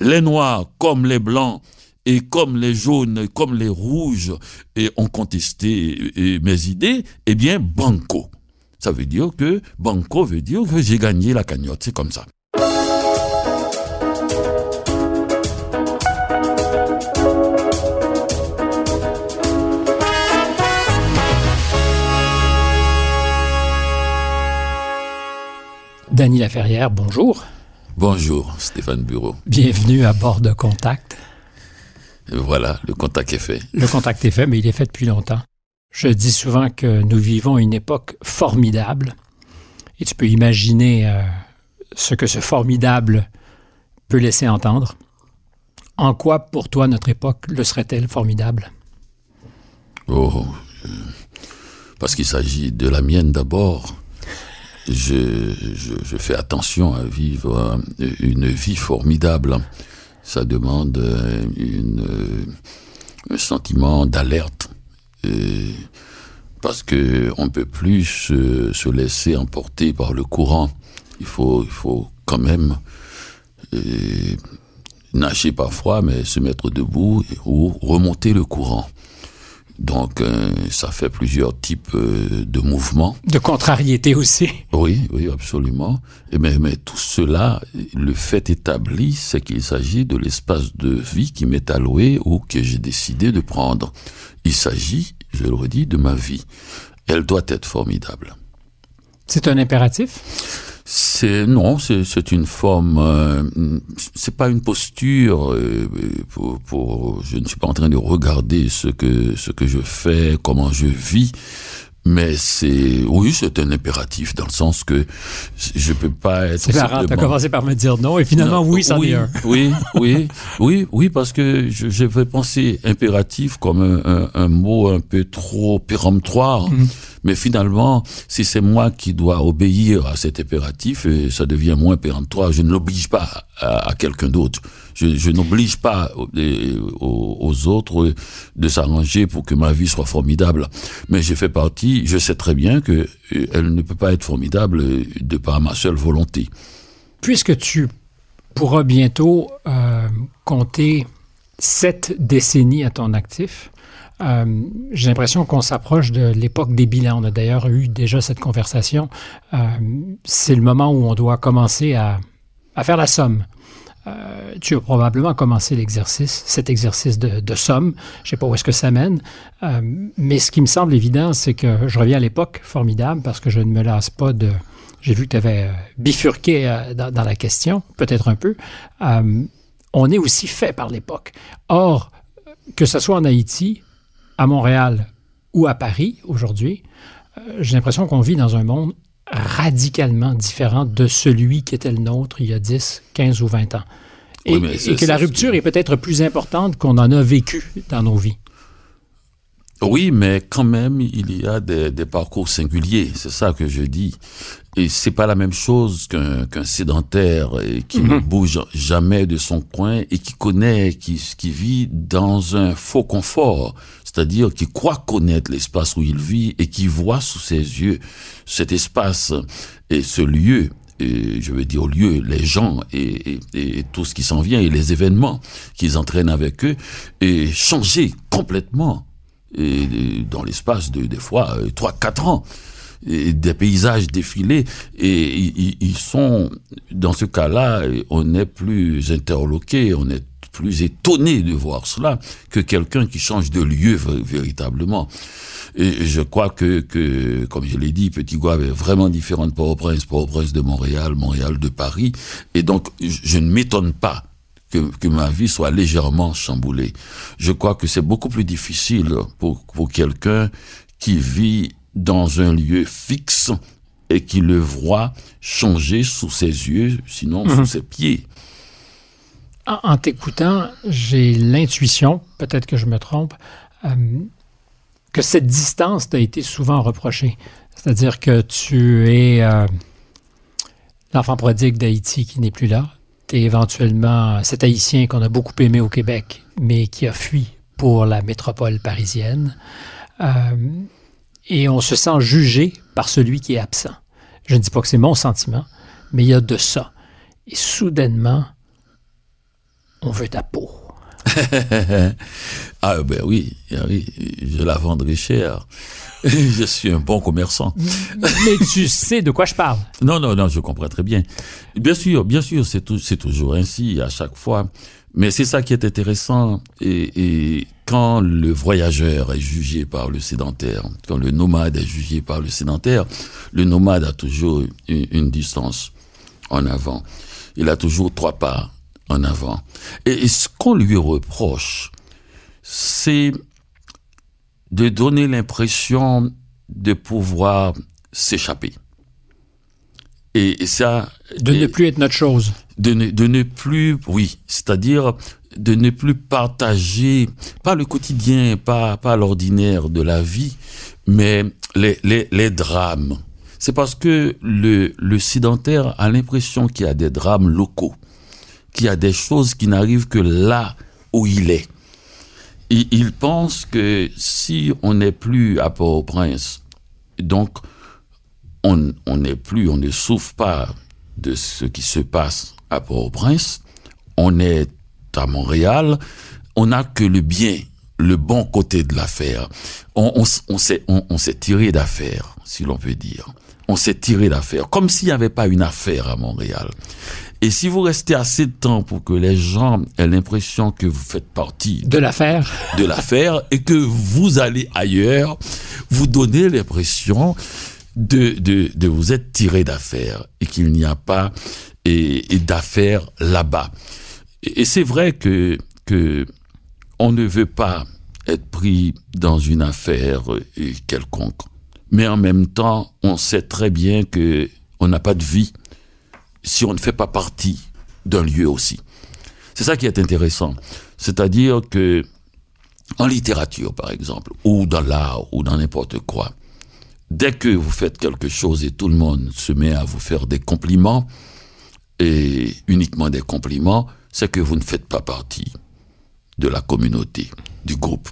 Les noirs comme les blancs et comme les jaunes, comme les rouges et ont contesté mes idées, eh bien, banco. Ça veut dire que banco veut dire que j'ai gagné la cagnotte. C'est comme ça. Dany Laferrière, bonjour. Bonjour, Stéphane Bureau. Bienvenue à bord de Contact. Voilà, le contact est fait. Le contact est fait, mais il est fait depuis longtemps. Je dis souvent que nous vivons une époque formidable. Et tu peux imaginer euh, ce que ce formidable peut laisser entendre. En quoi, pour toi, notre époque le serait-elle formidable? Oh, euh, parce qu'il s'agit de la mienne d'abord je, je, fais attention à vivre une vie formidable. Ça demande une, un sentiment d'alerte. Parce que on peut plus se, se, laisser emporter par le courant. Il faut, il faut quand même nager parfois, mais se mettre debout ou remonter le courant. Donc, euh, ça fait plusieurs types euh, de mouvements. De contrariété aussi. Oui, oui, absolument. Et mais, mais tout cela, le fait établi, c'est qu'il s'agit de l'espace de vie qui m'est alloué ou que j'ai décidé de prendre. Il s'agit, je le redis, de ma vie. Elle doit être formidable. C'est un impératif? C'est non, c'est une forme, euh, c'est pas une posture. Euh, pour, pour, je ne suis pas en train de regarder ce que ce que je fais, comment je vis. Mais c'est, oui, c'est un impératif dans le sens que je peux pas être. C'est marrant, t'as commencé par me dire non et finalement oui, c'en est un. oui, oui, oui, oui, parce que je, je vais penser impératif comme un, un, un, mot un peu trop péremptoire. Mhm. Mais finalement, si c'est moi qui dois obéir à cet impératif, ça devient moins péremptoire. Je ne l'oblige pas à, quelqu'un d'autre. Je, n'oblige pas aux, autres de s'arranger pour que ma vie soit formidable. Mais je fais partie, je sais très bien que euh, elle ne peut pas être formidable de par ma seule volonté. Puisque tu pourras bientôt euh, compter sept décennies à ton actif, euh, j'ai l'impression qu'on s'approche de l'époque des bilans. On a d'ailleurs eu déjà cette conversation. Euh, c'est le moment où on doit commencer à, faire la somme. Euh, tu as probablement commencé l'exercice, cet exercice de, somme. Je sais pas où est-ce que ça mène, mais ce qui me semble évident, c'est que je reviens à l'époque formidable parce que je ne me lasse pas de. J'ai vu que tu avais bifurqué dans, la question, peut-être un peu. On est aussi fait par l'époque. Or, que ce soit en Haïti, à Montréal ou à Paris aujourd'hui, euh, j'ai l'impression qu'on vit dans un monde radicalement différent de celui qui était le nôtre il y a 10, 15 ou 20 ans. Et, oui, et que la rupture est peut-être plus importante qu'on en a vécu dans nos vies. Oui, mais quand même, il y a des, des parcours singuliers. C'est ça que je dis. Et c'est pas la même chose qu'un sédentaire qui mm -hmm. ne bouge jamais de son coin et qui connaît, qui, qui vit dans un faux confort. C'est-à-dire qui croit connaître l'espace où il vit et qui voit sous ses yeux cet espace et ce lieu et je veux dire lieu, les gens et, tout ce qui s'en vient et les événements qu'ils entraînent avec eux et changer complètement et dans l'espace de des fois trois quatre ans. Des paysages défilés et ils sont dans ce cas-là on est plus interloqué on est plus étonné de voir cela que quelqu'un qui change de lieu véritablement et je crois que, que comme je l'ai dit, Petit Gouave est vraiment différent de Port-au-Prince, Port-au-Prince de Montréal, Montréal de Paris. Et donc, je ne m'étonne pas que, que, ma vie soit légèrement chamboulée. Je crois que c'est beaucoup plus difficile pour, pour quelqu'un qui vit dans un lieu fixe et qui le voit changer sous ses yeux, sinon mmh. sous ses pieds. En, en t'écoutant, j'ai l'intuition, peut-être que je me trompe, euh, que cette distance t'a été souvent reprochée. C'est-à-dire que tu es euh, l'enfant prodigue d'Haïti qui n'est plus là. Tu es éventuellement cet Haïtien qu'on a beaucoup aimé au Québec, mais qui a fui pour la métropole parisienne. Euh, et on se sent jugé par celui qui est absent. Je ne dis pas que c'est mon sentiment, mais il y a de ça. Et soudainement, on veut ta peau. ah ben oui, ah oui, je la vendrai cher. je suis un bon commerçant. Mais tu sais de quoi je parle. Non, non, non, je comprends très bien. Bien sûr, bien sûr, c'est toujours ainsi à chaque fois. Mais c'est ça qui est intéressant. Et, quand le voyageur est jugé par le sédentaire, quand le nomade est jugé par le sédentaire, le nomade a toujours une, distance en avant. Il a toujours trois pas en avant. et ce qu'on lui reproche, c'est de donner l'impression de pouvoir s'échapper. Et, ça... De ne plus être notre chose. De ne, de ne plus, oui, c'est-à-dire de ne plus partager, pas le quotidien, pas, pas l'ordinaire de la vie, mais les, les, les drames. C'est parce que le, le sédentaire a l'impression qu'il y a des drames locaux, qu'il y a des choses qui n'arrivent que là où il est il, pense que si on n'est plus à Port-au-Prince, donc on n'est plus, on ne souffre pas de ce qui se passe à Port-au-Prince, on est à Montréal, on n'a que le bien, le bon côté de l'affaire. On, s'est tiré d'affaire, si l'on peut dire. On s'est tiré d'affaire, comme s'il n'y avait pas une affaire à Montréal. Et si vous restez assez de temps pour que les gens aient l'impression que vous faites partie de l'affaire, de l'affaire, et que vous allez ailleurs, vous donnez l'impression de, de, de vous être tiré d'affaire et qu'il n'y a pas et, et d'affaires là-bas. Et, c'est vrai que, que on ne veut pas être pris dans une affaire quelconque. Mais en même temps, on sait très bien que on n'a pas de vie si on ne fait pas partie d'un lieu aussi. C'est ça qui est intéressant. C'est-à-dire que, en littérature, par exemple, ou dans l'art, ou dans n'importe quoi, dès que vous faites quelque chose et tout le monde se met à vous faire des compliments, et uniquement des compliments, c'est que vous ne faites pas partie de la communauté, du groupe.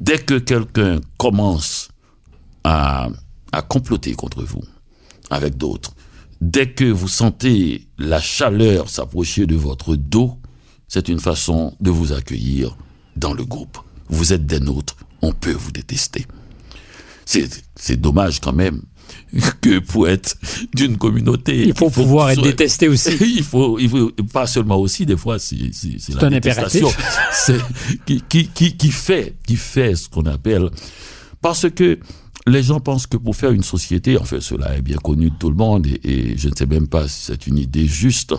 Dès que quelqu'un commence à, à comploter contre vous avec d'autres, Dès que vous sentez la chaleur s'approcher de votre dos, c'est une façon de vous accueillir dans le groupe. Vous êtes des nôtres, on peut vous détester. C'est dommage quand même que pour être d'une communauté... Il faut, pouvoir être détesté aussi. il, faut, il faut, pas seulement aussi, des fois, c'est la détestation qui, qui, qui, qui, fait, qui fait ce qu'on appelle... Parce que les gens pensent que pour faire une société, en fait cela est bien connu de tout le monde et, je ne sais même pas si c'est une idée juste,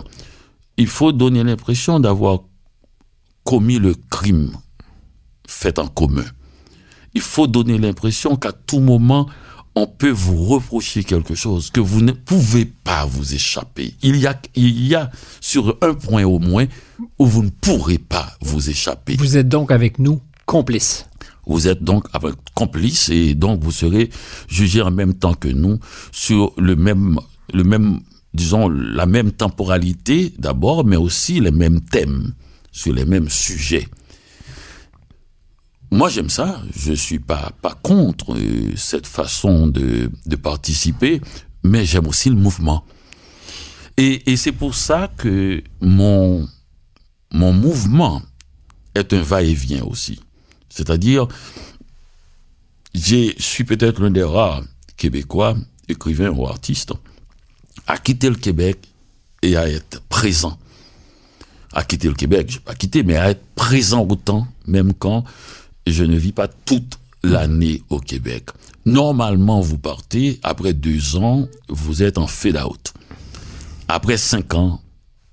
il faut donner l'impression d'avoir commis le crime fait en commun. Il faut donner l'impression qu'à tout moment, on peut vous reprocher quelque chose, que vous ne pouvez pas vous échapper. Il y a, il y a sur un point au moins où vous ne pourrez pas vous échapper. Vous êtes donc avec nous complices. Vous êtes donc complice et donc vous serez jugé en même temps que nous sur le même, le même, disons, la même temporalité d'abord, mais aussi les mêmes thèmes, sur les mêmes sujets. Moi, j'aime ça. Je suis pas, pas contre euh, cette façon de, de participer, mais j'aime aussi le mouvement. Et, et c'est pour ça que mon, mon mouvement est un va-et-vient aussi. C'est-à-dire, je suis peut-être l'un des rares Québécois, écrivains ou artistes, à quitter le Québec et à être présent. À quitter le Québec, je pas quitter, mais à être présent autant, même quand je ne vis pas toute l'année au Québec. Normalement, vous partez, après deux ans, vous êtes en fade-out. Après cinq ans,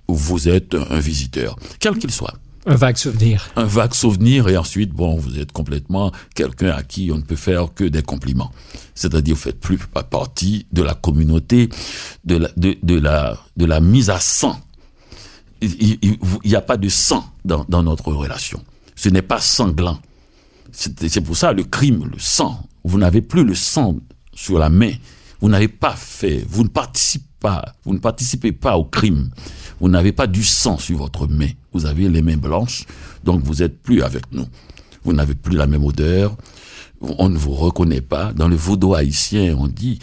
vous êtes un visiteur, quel qu'il soit. Un vague souvenir. Un vague souvenir et ensuite, bon, vous êtes complètement quelqu'un à qui on ne peut faire que des compliments. C'est-à-dire, vous faites plus partie de la communauté, de la, de, la, de la mise à sang. Il n'y a pas de sang dans, dans notre relation. Ce n'est pas sanglant. C'est pour ça le crime, le sang. Vous n'avez plus le sang sur la main. Vous n'avez pas fait, vous ne participez pas, vous ne participez pas au crime. Vous n'avez pas du sang sur votre main. Vous avez les mains blanches, donc vous n'êtes plus avec nous. Vous n'avez plus la même odeur. On ne vous reconnaît pas. Dans le vaudou haïtien, on dit,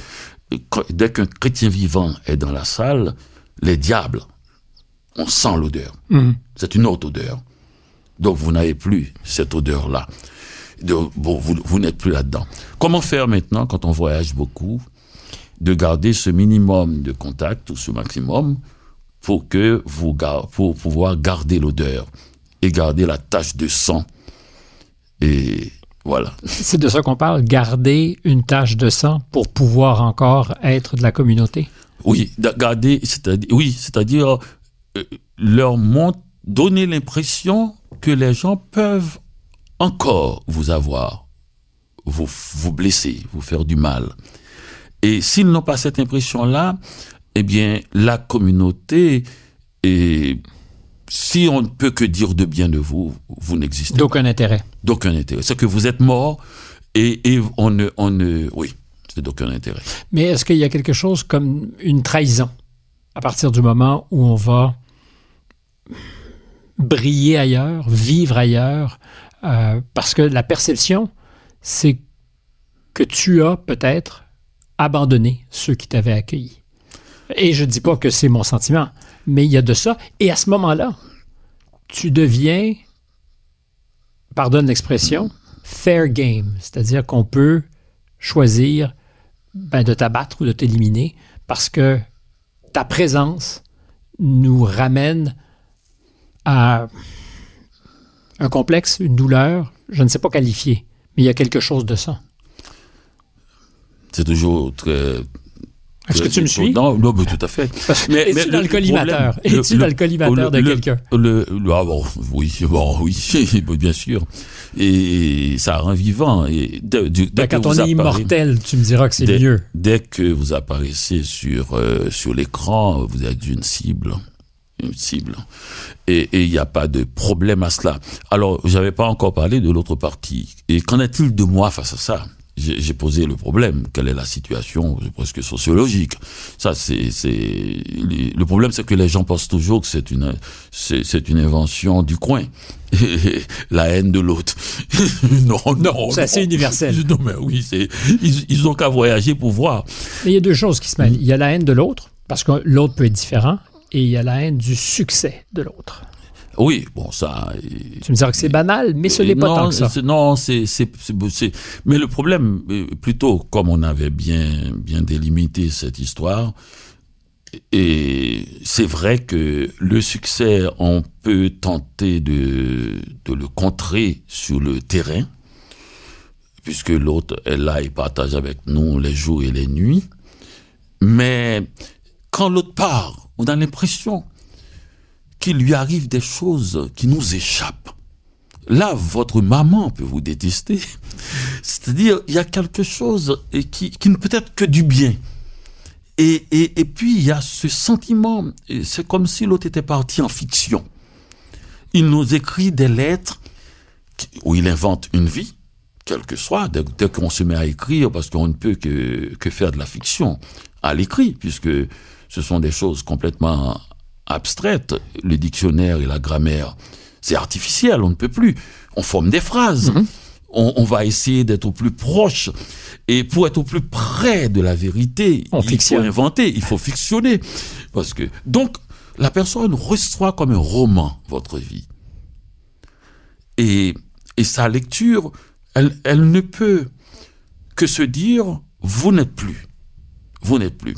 dès qu'un chrétien vivant est dans la salle, les diables on sent l'odeur. Mhm. C'est une autre odeur. Donc vous n'avez plus cette odeur-là. Donc, Bon, vous, vous n'êtes plus là-dedans. Comment faire maintenant quand on voyage beaucoup? De garder ce minimum de contact ou ce maximum pour que vous pour pouvoir garder l'odeur et garder la tache de sang et voilà. C'est de ça qu'on parle, garder une tache de sang pour pouvoir encore être de la communauté. Oui, garder, c'est-à-dire, oui, c'est-à-dire euh, leur mont- donner l'impression que les gens peuvent encore vous avoir, vous, vous blesser, vous faire du mal. Et s'ils n'ont pas cette impression-là, eh bien, la communauté, et si on ne peut que dire de bien de vous, vous n'existez pas. D'aucun intérêt. D'aucun intérêt. C'est que vous êtes mort et, et on ne, on ne, oui, c'est d'aucun intérêt. Mais est-ce qu'il y a quelque chose comme une trahison à partir du moment où on va briller ailleurs, vivre ailleurs, euh, parce que la perception, c'est que tu as peut-être abandonné ceux qui t'avaient accueilli? Et je ne dis pas que c'est mon sentiment, mais il y a de ça. Et à ce moment-là, tu deviens, pardonne l'expression, fair game, c'est-à-dire qu'on peut choisir ben, de t'abattre ou de t'éliminer parce que ta présence nous ramène à un complexe, une douleur, je ne sais pas qualifier, mais il y a quelque chose de ça. C'est toujours très. Est-ce que tu me suis? Non, non, mais tout à fait. Mais- Es-tu dans le collimateur? Es-tu dans le collimateur de quelqu'un? Le, le- ah bon, oui, bon, oui, bien sûr. Et ça rend vivant. Et Ben, quand on est immortel, tu me diras que c'est mieux. Dès que vous apparaissez sur euh, sur l'écran, vous êtes une cible, une cible. Et et il n'y a pas de problème à cela. Alors, j'avais pas encore parlé de l'autre partie. Et qu'en est-il de moi face à ça? J'ai posé le problème. Quelle est la situation presque sociologique Ça, c'est le problème, c'est que les gens pensent toujours que c'est une c'est c'est une invention du coin. la haine de l'autre. non, non, c'est assez universel. Non, mais oui, c'est ils, ils ont qu'à voyager pour voir. Mais il y a deux choses qui se mêlent. Il y a la haine de l'autre, parce que l'autre peut être différent, et il y a la haine du succès de l'autre. Oui, bon, ça. Tu me diras que c'est banal, mais ce n'est pas tant que ça. c'est- Non, c'est, c'est, mais le problème, euh, plutôt, comme on avait bien, bien délimité cette histoire, et c'est vrai que le succès, on peut tenter de, de le contrer sur le terrain, puisque l'autre est là, il partage avec nous les jours et les nuits. Mais quand l'autre part, on a l'impression qu'il lui arrive des choses qui nous échappent. Là, votre maman peut vous détester. C'est-à-dire, il y a quelque chose qui, qui ne peut être que du bien. Et, et, et puis, il y a ce sentiment, c'est comme si l'autre était parti en fiction. Il nous écrit des lettres où il invente une vie, quelle que soit, dès, dès qu'on se met à écrire, parce qu'on ne peut que, que faire de la fiction à l'écrit, puisque ce sont des choses complètement abstraites. Le dictionnaire et la grammaire, c'est artificiel, on ne peut plus. On forme des phrases. On, on va essayer d'être au plus proche. Et pour être au plus près de la vérité, On il faut inventer, il faut fictionner. Parce que, donc, la personne reçoit comme un roman votre vie. Et, et sa lecture, elle, elle ne peut que se dire, vous n'êtes plus. Vous n'êtes plus.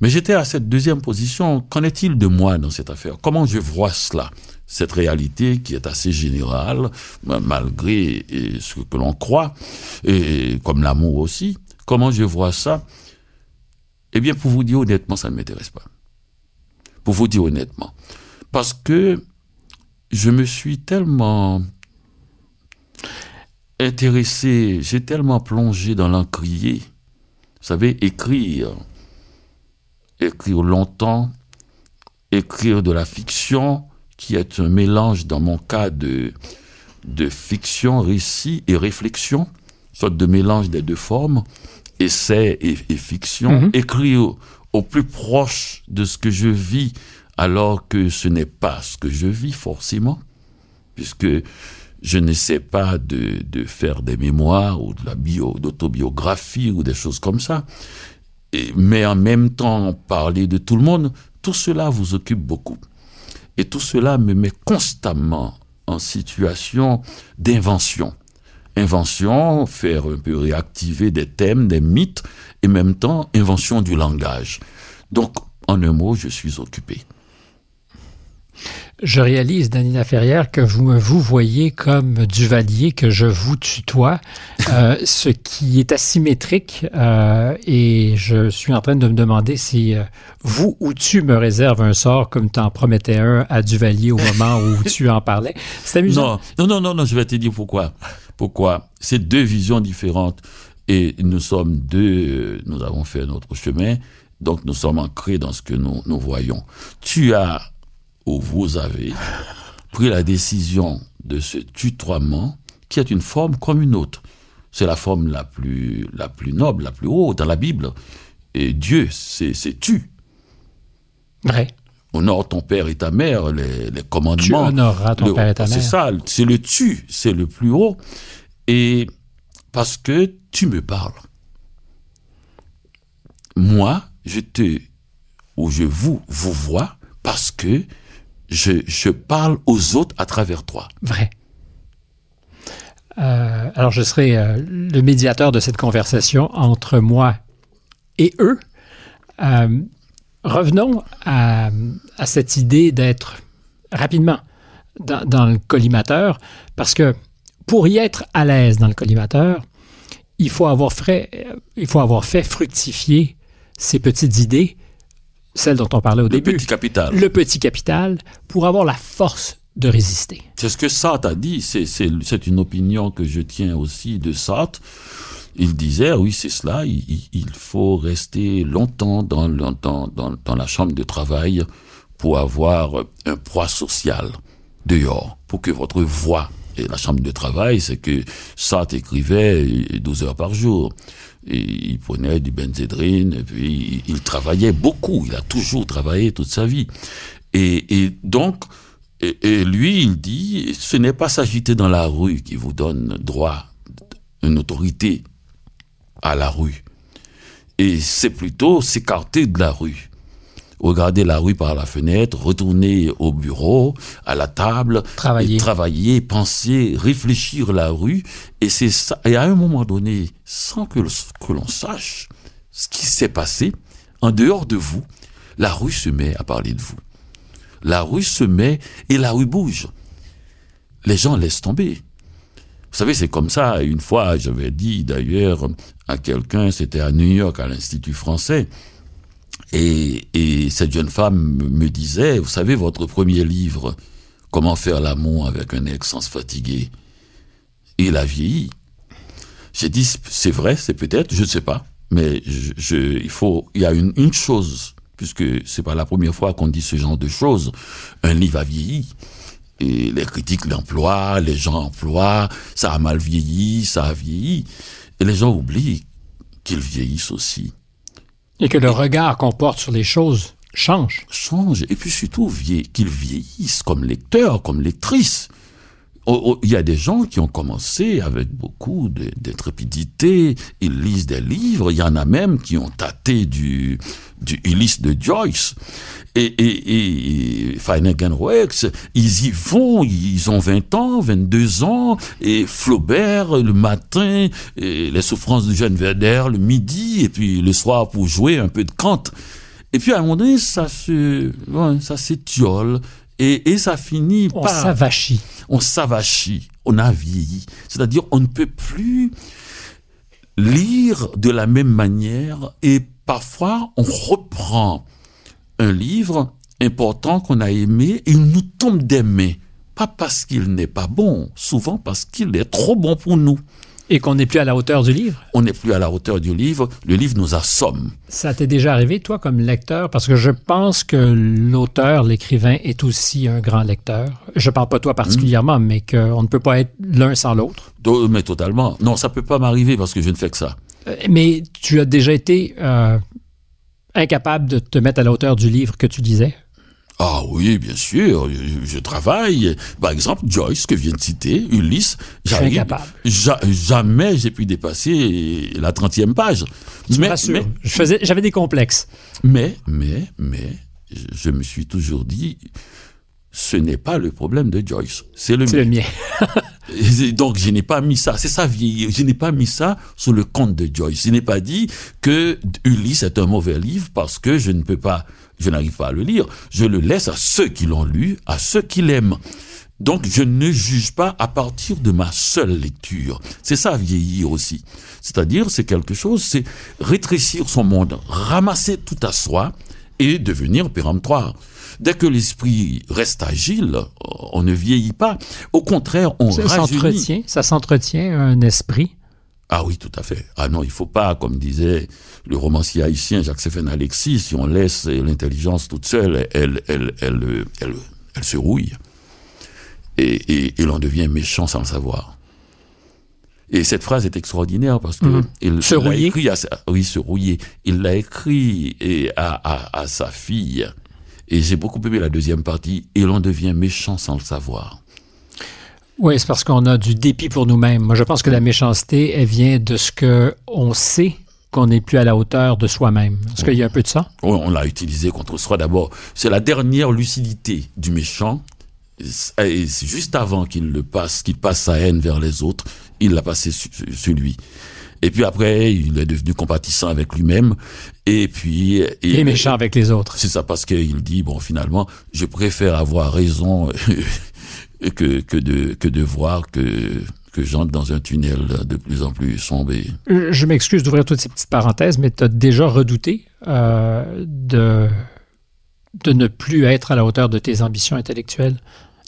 Mais j'étais à cette deuxième position. Qu'en est-il de moi dans cette affaire? Comment je vois cela? Cette réalité qui est assez générale, ma- malgré eh, ce que l'on croit, et comme l'amour aussi. Comment je vois ça? Eh bien, pour vous dire honnêtement, ça ne m'intéresse pas. Pour vous dire honnêtement. Parce que je me suis tellement intéressé, j'ai tellement plongé dans l'encrier. Vous savez, écrire, écrire longtemps, écrire de la fiction, qui est un mélange, dans mon cas, de, de fiction, récit et réflexion, sorte de mélange des deux formes, essai et, et fiction, Mhm. écrire au, au plus proche de ce que je vis, alors que ce n'est pas ce que je vis forcément, puisque je n'essaie pas de, de faire des mémoires ou de la bio, d'autobiographie ou des choses comme ça. Mais en même temps, parler de tout le monde, tout cela vous occupe beaucoup. Et tout cela me met constamment en situation d'invention. Invention, faire un peu réactiver des thèmes, des mythes, et en même temps, invention du langage. Donc, en un mot, je suis occupé. Je réalise, Danina Ferrière, que vous me vous voyez comme Duvalier, que je vous tutoie, euh, ce qui est asymétrique. Euh, et je suis en train de me demander si euh, vous ou tu me réserves un sort comme tu en promettais un à Duvalier au moment où tu en parlais. C'est amusant. Non, non, non, non, je vais te dire pourquoi. Pourquoi? C'est deux visions différentes. Et nous sommes deux, nous avons fait notre chemin, donc nous sommes ancrés dans ce que nous, nous voyons. Tu as où vous avez pris la décision de ce tutoiement qui est une forme comme une autre. C'est la forme la plus, la plus noble, la plus haute dans la Bible. Et Dieu, c'est tu. Vrai. Honore ton père et ta mère, les, les commandements. Tu honoreras ton père et ta mère. C'est ça, c'est le tu, c'est le plus haut. Et parce que tu me parles. Moi, je te, ou je vous, vous vois parce que je, parle aux autres à travers toi. Vrai. Euh, alors, je serai euh, le médiateur de cette conversation entre moi et eux. Euh, revenons à, cette idée d'être rapidement dans, le collimateur, parce que pour y être à l'aise dans le collimateur, il faut avoir fait, il faut avoir fait fructifier ces petites idées celle dont on parlait au début. Le petit capital. Le petit capital pour avoir la force de résister. C'est ce que Sartre a dit, c'est une opinion que je tiens aussi de Sartre. Il disait, oui, c'est cela, il, faut rester longtemps dans, dans, dans, la chambre de travail pour avoir un poids social dehors, pour que votre voix, et la chambre de travail, c'est que Sartre écrivait 12 heures par jour. Il prenait du benzédrine, et puis il, travaillait beaucoup, il a toujours travaillé toute sa vie. Et, donc, et, lui, il dit, ce n'est pas s'agiter dans la rue qui vous donne droit, une autorité à la rue. Et c'est plutôt s'écarter de la rue regarder la rue par la fenêtre, retourner au bureau, à la table, travailler, travailler penser, réfléchir la rue. Et c'est ça. Et à un moment donné, sans que, que l'on sache ce qui s'est passé, en dehors de vous, la rue se met à parler de vous. La rue se met et la rue bouge. Les gens laissent tomber. Vous savez, c'est comme ça. Une fois, j'avais dit d'ailleurs à quelqu'un, c'était à New York, à l'Institut français, et, et cette jeune femme me disait, vous savez, votre premier livre, Comment faire l'amour avec un ex sans se fatiguer, il a vieilli. J'ai dit, c'est vrai, c'est peut-être, je ne sais pas, mais je, il faut, il y a une, une chose, puisque c'est pas la première fois qu'on dit ce genre de choses. Un livre a vieilli. Et les critiques l'emploient, les gens emploient, ça a mal vieilli, ça a vieilli. Et les gens oublient qu'ils vieillissent aussi. Et que le regard qu'on porte sur les choses change. Change. Et puis surtout qu'ils vieillissent comme lecteurs, comme lectrices. Oh, oh, il y a des gens qui ont commencé avec beaucoup d'intrépidité, ils lisent des livres, il y en a même qui ont tâté du, du Ulysse de Joyce. Et, et, et Flanagan ils y vont, ils ont 20 ans, 22 ans, et Flaubert le matin, et les souffrances de Jeanne Werder le midi, et puis le soir pour jouer un peu de Kant. Et puis à un moment donné, ça se, ça s'étiole, et, et ça finit on s'avachit. On s'avachit. On a vieilli. C'est-à-dire, on ne peut plus lire de la même manière et parfois on reprend un livre important qu'on a aimé et il nous tombe des mains. Pas parce qu'il n'est pas bon, souvent parce qu'il est trop bon pour nous. Et qu'on n'est plus à la hauteur du livre. On n'est plus à la hauteur du livre. Le livre nous assomme. Ça t'est déjà arrivé, toi, comme lecteur? Parce que je pense que l'auteur, l'écrivain, est aussi un grand lecteur. Je parle pas toi particulièrement, mais qu'on ne peut pas être l'un sans l'autre. Mais totalement. Non, ça peut pas m'arriver parce que je ne fais que ça. Euh, mais tu as déjà été euh, incapable de te mettre à la hauteur du livre que tu disais? Ah oui, bien sûr, je, travaille. Par exemple, Joyce, que vient de citer, Ulysse, jamais j'ai pu dépasser la 30e page. mais, j'avais des complexes. Mais, mais, mais, je me suis toujours dit, ce n'est pas le problème de Joyce, c'est le mien. mien. Et donc je n'ai pas mis ça, c'est ça vieillir, je n'ai pas mis ça sur le compte de Joyce. Je n'ai pas dit que Ulysse est un mauvais livre parce que je ne peux pas, je n'arrive pas à le lire. Je le laisse à ceux qui l'ont lu, à ceux qui l'aiment. Donc je ne juge pas à partir de ma seule lecture. C'est ça vieillir aussi. C'est-à-dire c'est quelque chose, c'est rétrécir son monde, ramasser tout à soi et devenir péremptoire. Dès que l'esprit reste agile, on ne vieillit pas. Au contraire, on Ça rajeunit. ça s'entretient un esprit. Ah oui, tout à fait. Ah non, il faut pas, comme disait le romancier haïtien Jacques-Séphane Alexis, si on laisse l'intelligence toute seule, elle, elle, elle, elle, se rouille. Et, et, et l'on devient méchant sans le savoir. Et cette phrase est extraordinaire parce que Mhm. il Se rouiller. écrit à oui, se rouiller. Il l'a écrit et à, à, à sa fille. Et j'ai beaucoup aimé la deuxième partie. Et l'on devient méchant sans le savoir. Oui, c'est parce qu'on a du dépit pour nous-mêmes. Moi, je pense que la méchanceté, elle vient de ce que on sait qu'on n'est plus à la hauteur de soi-même. Est-ce qu'il y a un peu de ça? On, on l'a utilisé contre soi d'abord. C'est la dernière lucidité du méchant. Et c'est juste avant qu'il le passe, qu'il passe sa haine vers les autres, il l'a passé sur, sur lui. Et puis après, il est devenu compatissant avec lui-même. Et puis, Il est méchant avec les autres. c'est ça parce qu'il dit bon finalement, je préfère avoir raison que que de que de voir que que j'entre dans un tunnel de plus en plus sombre. Euh, Je m'excuse d'ouvrir toutes ces petites parenthèses, mais tu as déjà redouté euh, de, de ne plus être à la hauteur de tes ambitions intellectuelles,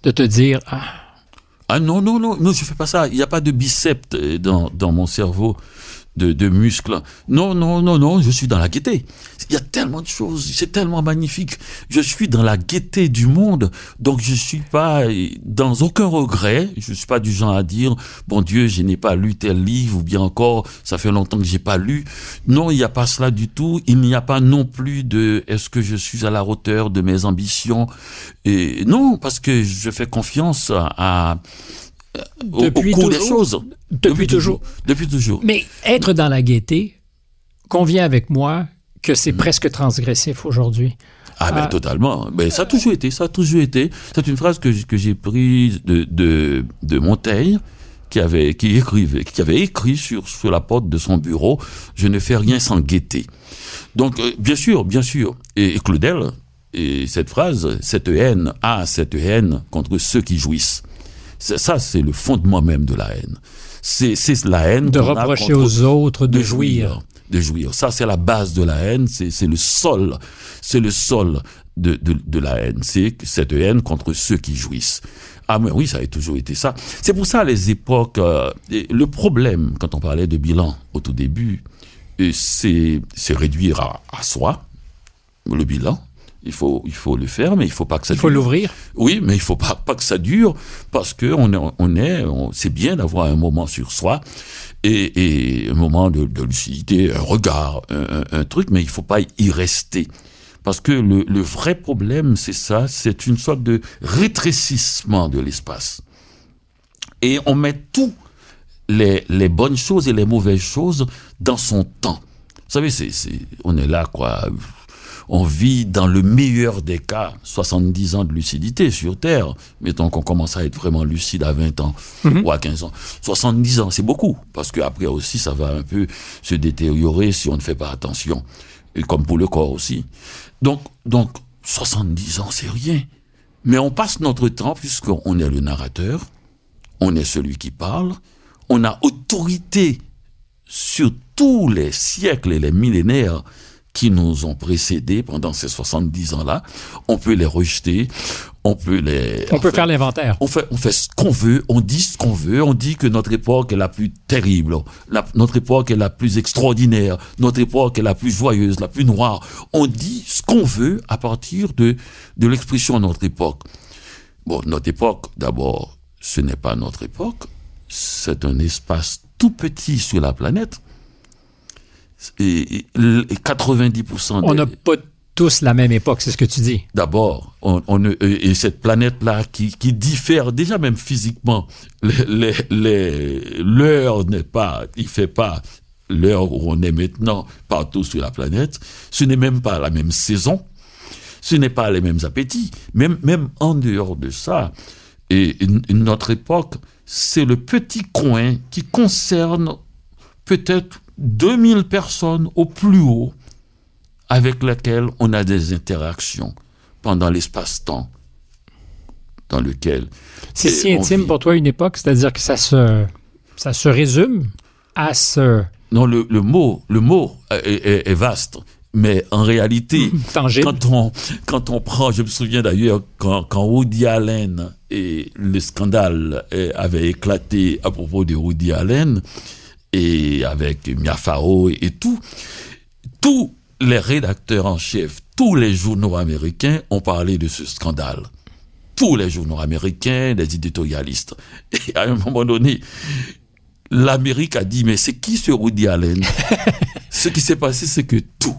de te dire ah, Ah non, non, non, non, je fais pas ça. Il n'y a pas de biceps euh, dans, dans mon cerveau de, de muscles. Non, non, non, non, je suis dans la gaieté. Il y a tellement de choses, c'est tellement magnifique. Je suis dans la gaieté du monde, donc je suis pas dans aucun regret. Je suis pas du genre à dire, bon Dieu, je n'ai pas lu tel livre, ou bien encore, ça fait longtemps que j'ai pas lu. Non, il n'y a pas cela du tout. Il n'y a pas non plus de, est-ce que je suis à la hauteur de mes ambitions? Et non, parce que je fais confiance à, au, au Depuis cours des toujours. choses. depuis, toujours. Depuis toujours. Mais être dans la gaieté convient avec moi que c'est presque transgressif aujourd'hui. Ah ben Ah. totalement. Ben ça a toujours été, ça a toujours été. C'est une phrase que, que j'ai prise de, de, de Montaigne, qui avait, qui écrivait, qui avait écrit sur, sur la porte de son bureau, je ne fais rien sans gaieté. Donc, euh, bien sûr, bien sûr. Et, et Claudel, et cette phrase, cette haine a cette haine contre ceux qui jouissent. Ça, c'est le fondement même de la haine. C'est, la haine De a reprocher aux autres de, jouir. de jouir. Ça, c'est la base de la haine, c'est le sol, c'est le sol de, de, de la haine. C'est cette haine contre ceux qui jouissent. Ah mais oui, ça a toujours été ça. C'est pour ça les époques. euh, le problème quand on parlait de bilan au tout début, euh, c'est c'est réduire à, à soi le bilan. Il faut il faut le faire, mais il faut pas que ça. Il faut l'ouvrir. Oui, mais il faut pas, pas que ça dure parce que on est, on est, c'est bien d'avoir un moment sur soi et, et un moment de, de lucidité, un regard, un, truc, mais il faut pas y rester. Parce que le, le vrai problème, c'est ça, c'est une sorte de rétrécissement de l'espace. Et on met tout les, les bonnes choses et les mauvaises choses dans son temps. Vous savez, c'est, on est là, quoi. On vit dans le meilleur des cas 70 ans de lucidité sur Terre. Mettons qu'on commence à être vraiment lucide à 20 ans ou à 15 ans. 70 ans, c'est beaucoup. Parce qu'après aussi, ça va un peu se détériorer si on ne fait pas attention. Et comme pour le corps aussi. Donc, donc 70 ans, c'est rien. Mais on passe notre temps, puisqu'on est le narrateur, on est celui qui parle, on a autorité sur tous les siècles et les millénaires qui nous ont précédés pendant ces 70 ans-là. On peut les rejeter, on peut les... On peut faire l'inventaire. on fait, on fait ce qu'on veut, on dit ce qu'on veut, on dit que notre époque est la plus terrible, la- notre époque est la plus extraordinaire, notre époque est la plus joyeuse, la plus noire. On dit ce qu'on veut à partir de, de l'expression de notre époque. Bon, notre époque, d'abord, ce n'est pas notre époque, c'est un espace tout petit sur la planète. Et, et- et 90% On des- n'a pas tous la même époque, c'est ce que tu dis. D'abord, on, on et et cette planète-là qui, qui diffère déjà même physiquement, l'heure n'est pas, il fait pas l'heure où on est maintenant partout sur la planète. Ce n'est même pas la même saison. ce n'est pas les mêmes appétits. Même, même en dehors de ça, et notre époque, c'est le petit coin qui concerne peut-être 2000 personnes au plus haut avec lesquelles on a des interactions pendant l'espace-temps dans lequel... C'est si intime pour toi une époque, c'est-à-dire que ça se, ça se résume à ce... Non, le, le mot, le mot est, est vaste. Mais en réalité, quand on, quand on prend, je me souviens d'ailleurs, quand, quand Woody Allen et le scandale avait éclaté à propos de Woody Allen, et avec Mia Farrow et, tout, tous les rédacteurs en chef, tous les journaux américains ont parlé de ce scandale. Tous les journaux américains, les éditorialistes. Et à un moment donné, l'Amérique a dit, mais c'est qui ce Woody Allen? Ce qui s'est passé, c'est que tout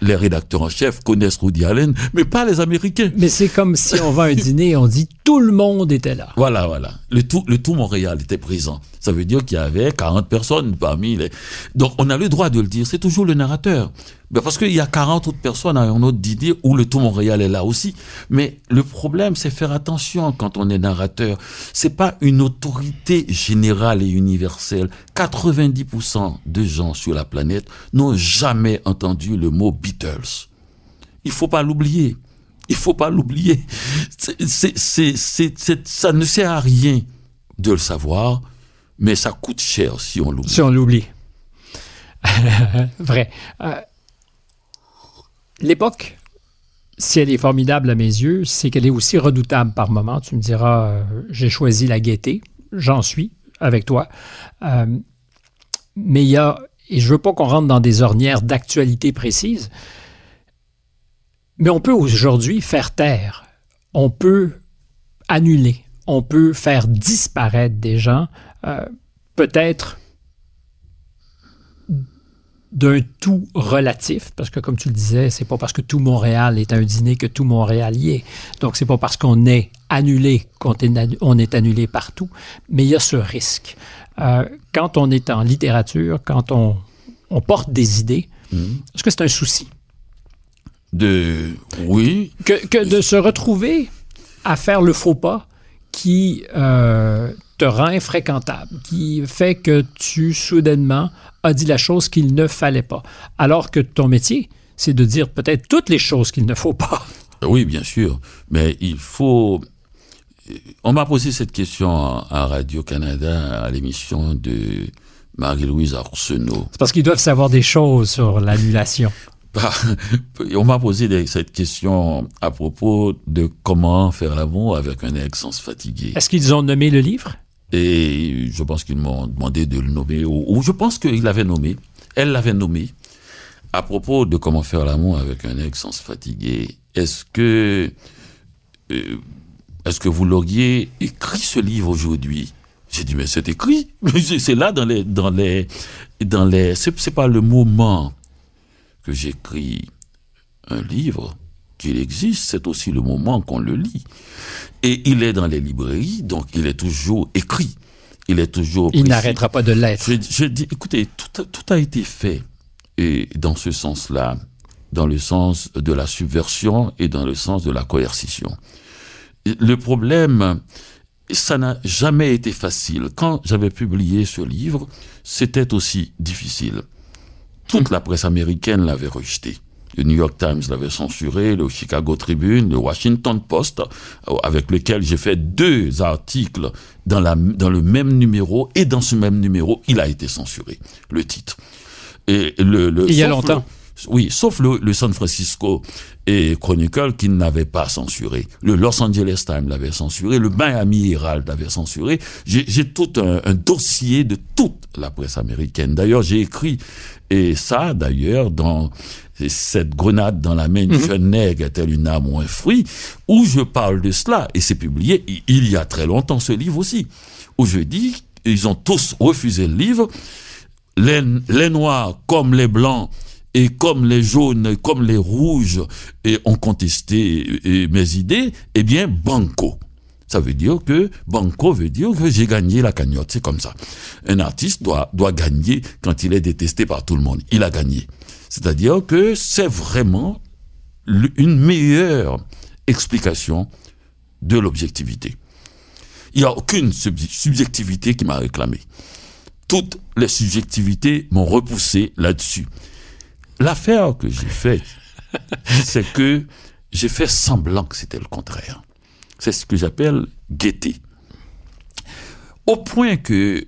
les rédacteurs en chef connaissent Woody Allen, mais pas les Américains. Mais c'est comme si on va à un dîner et on dit tout le monde était là. Voilà, voilà. Le tout, le tout Montréal était présent. Ça veut dire qu'il y avait 40 personnes parmi les... Donc on a le droit de le dire, c'est toujours le narrateur. Parce qu'il y a 40 autres personnes à un autre dîner où le tout Montréal est là aussi. Mais le problème, c'est faire attention quand on est narrateur. C'est pas une autorité générale et universelle. 90% de gens sur la planète n'ont jamais entendu le mot Beatles. Il faut pas l'oublier. Il faut pas l'oublier. ça ne sert à rien de le savoir, mais ça coûte cher si on l'oublie. Si on l'oublie. Vrai. Euh, L'époque, si elle est formidable à mes yeux, c'est qu'elle est aussi redoutable par moments. Tu me diras, euh, j'ai choisi la gaieté, j'en suis avec toi. Euh, mais il y a, et je veux pas qu'on rentre dans des ornières d'actualité précise, mais on peut aujourd'hui faire taire, on peut annuler, on peut faire disparaître des gens, euh, peut-être d'un tout relatif, parce que comme tu le disais, c'est pas parce que tout Montréal est un dîner que tout Montréal y est. Donc c'est pas parce qu'on est annulé qu'on est, annulé partout, mais il y a ce risque. Euh, quand on est en littérature, quand on, on porte des idées, mmh. est-ce que c'est un souci? De oui. Que, que, de se retrouver à faire le faux pas qui euh, te rend infréquentable, qui fait que tu soudainement a dit la chose qu'il ne fallait pas. Alors que ton métier, c'est de dire peut-être toutes les choses qu'il ne faut pas. Oui, bien sûr. Mais il faut. On m'a posé cette question à Radio-Canada à l'émission de Marie-Louise Arsenault. C'est parce qu'ils doivent savoir des choses sur l'annulation. Bah, on m'a posé cette question à propos de comment faire l'amour avec un ex sans se fatiguer. Est-ce qu'ils ont nommé le livre? Et je pense qu'ils m'ont demandé de le nommer, ou, je pense qu'il l'avait nommé, elle l'avait nommé, à propos de comment faire l'amour avec un ex sans se fatiguer. Est-ce que, euh, est-ce que vous l'auriez écrit ce livre aujourd'hui? J'ai dit, mais c'est écrit. c'est là dans les, dans les, dans les, c'est pas le moment que j'écris un livre qu'il existe, c'est aussi le moment qu'on le lit. Et il est dans les librairies, donc il est toujours écrit. Il est toujours. Il n'arrêtera pas de l'être. Je, dis, écoutez, tout, tout, a été fait et dans ce sens-là, dans le sens de la subversion et dans le sens de la coercition. Le problème, ça n'a jamais été facile. Quand j'avais publié ce livre, c'était aussi difficile. Toute la presse américaine l'avait rejeté. Le New York Times l'avait censuré, le Chicago Tribune, le Washington Post, avec lequel j'ai fait deux articles dans, la, dans le même numéro, et dans ce même numéro, il a été censuré, le titre. Et le, le il y a longtemps. oui, sauf le, le, San Francisco et Chronicle qui n'avait pas censuré. Le Los Angeles Times l'avait censuré, le Miami Herald l'avait censuré. J'ai tout un, un, dossier de toute la presse américaine. D'ailleurs, j'ai écrit, et ça d'ailleurs, dans cette grenade dans la main du mhm. jeune nègre est-elle une âme ou un fruit, où je parle de cela, et c'est publié il y a très longtemps ce livre aussi, où je dis, ils ont tous refusé le livre, les, les noirs comme les blancs, et comme les jaunes, comme les rouges, et ont contesté mes idées, eh bien, banco. Ça veut dire que banco veut dire que j'ai gagné la cagnotte. C'est comme ça. Un artiste doit, doit gagner quand il est détesté par tout le monde. Il a gagné. C'est-à-dire que c'est vraiment une meilleure explication de l'objectivité. Il n'y a aucune subjectivité qui m'a réclamé. Toutes les subjectivités m'ont repoussé là-dessus. L'affaire que j'ai faite, c'est que j'ai fait semblant que c'était le contraire. C'est ce que j'appelle gaieté. Au point que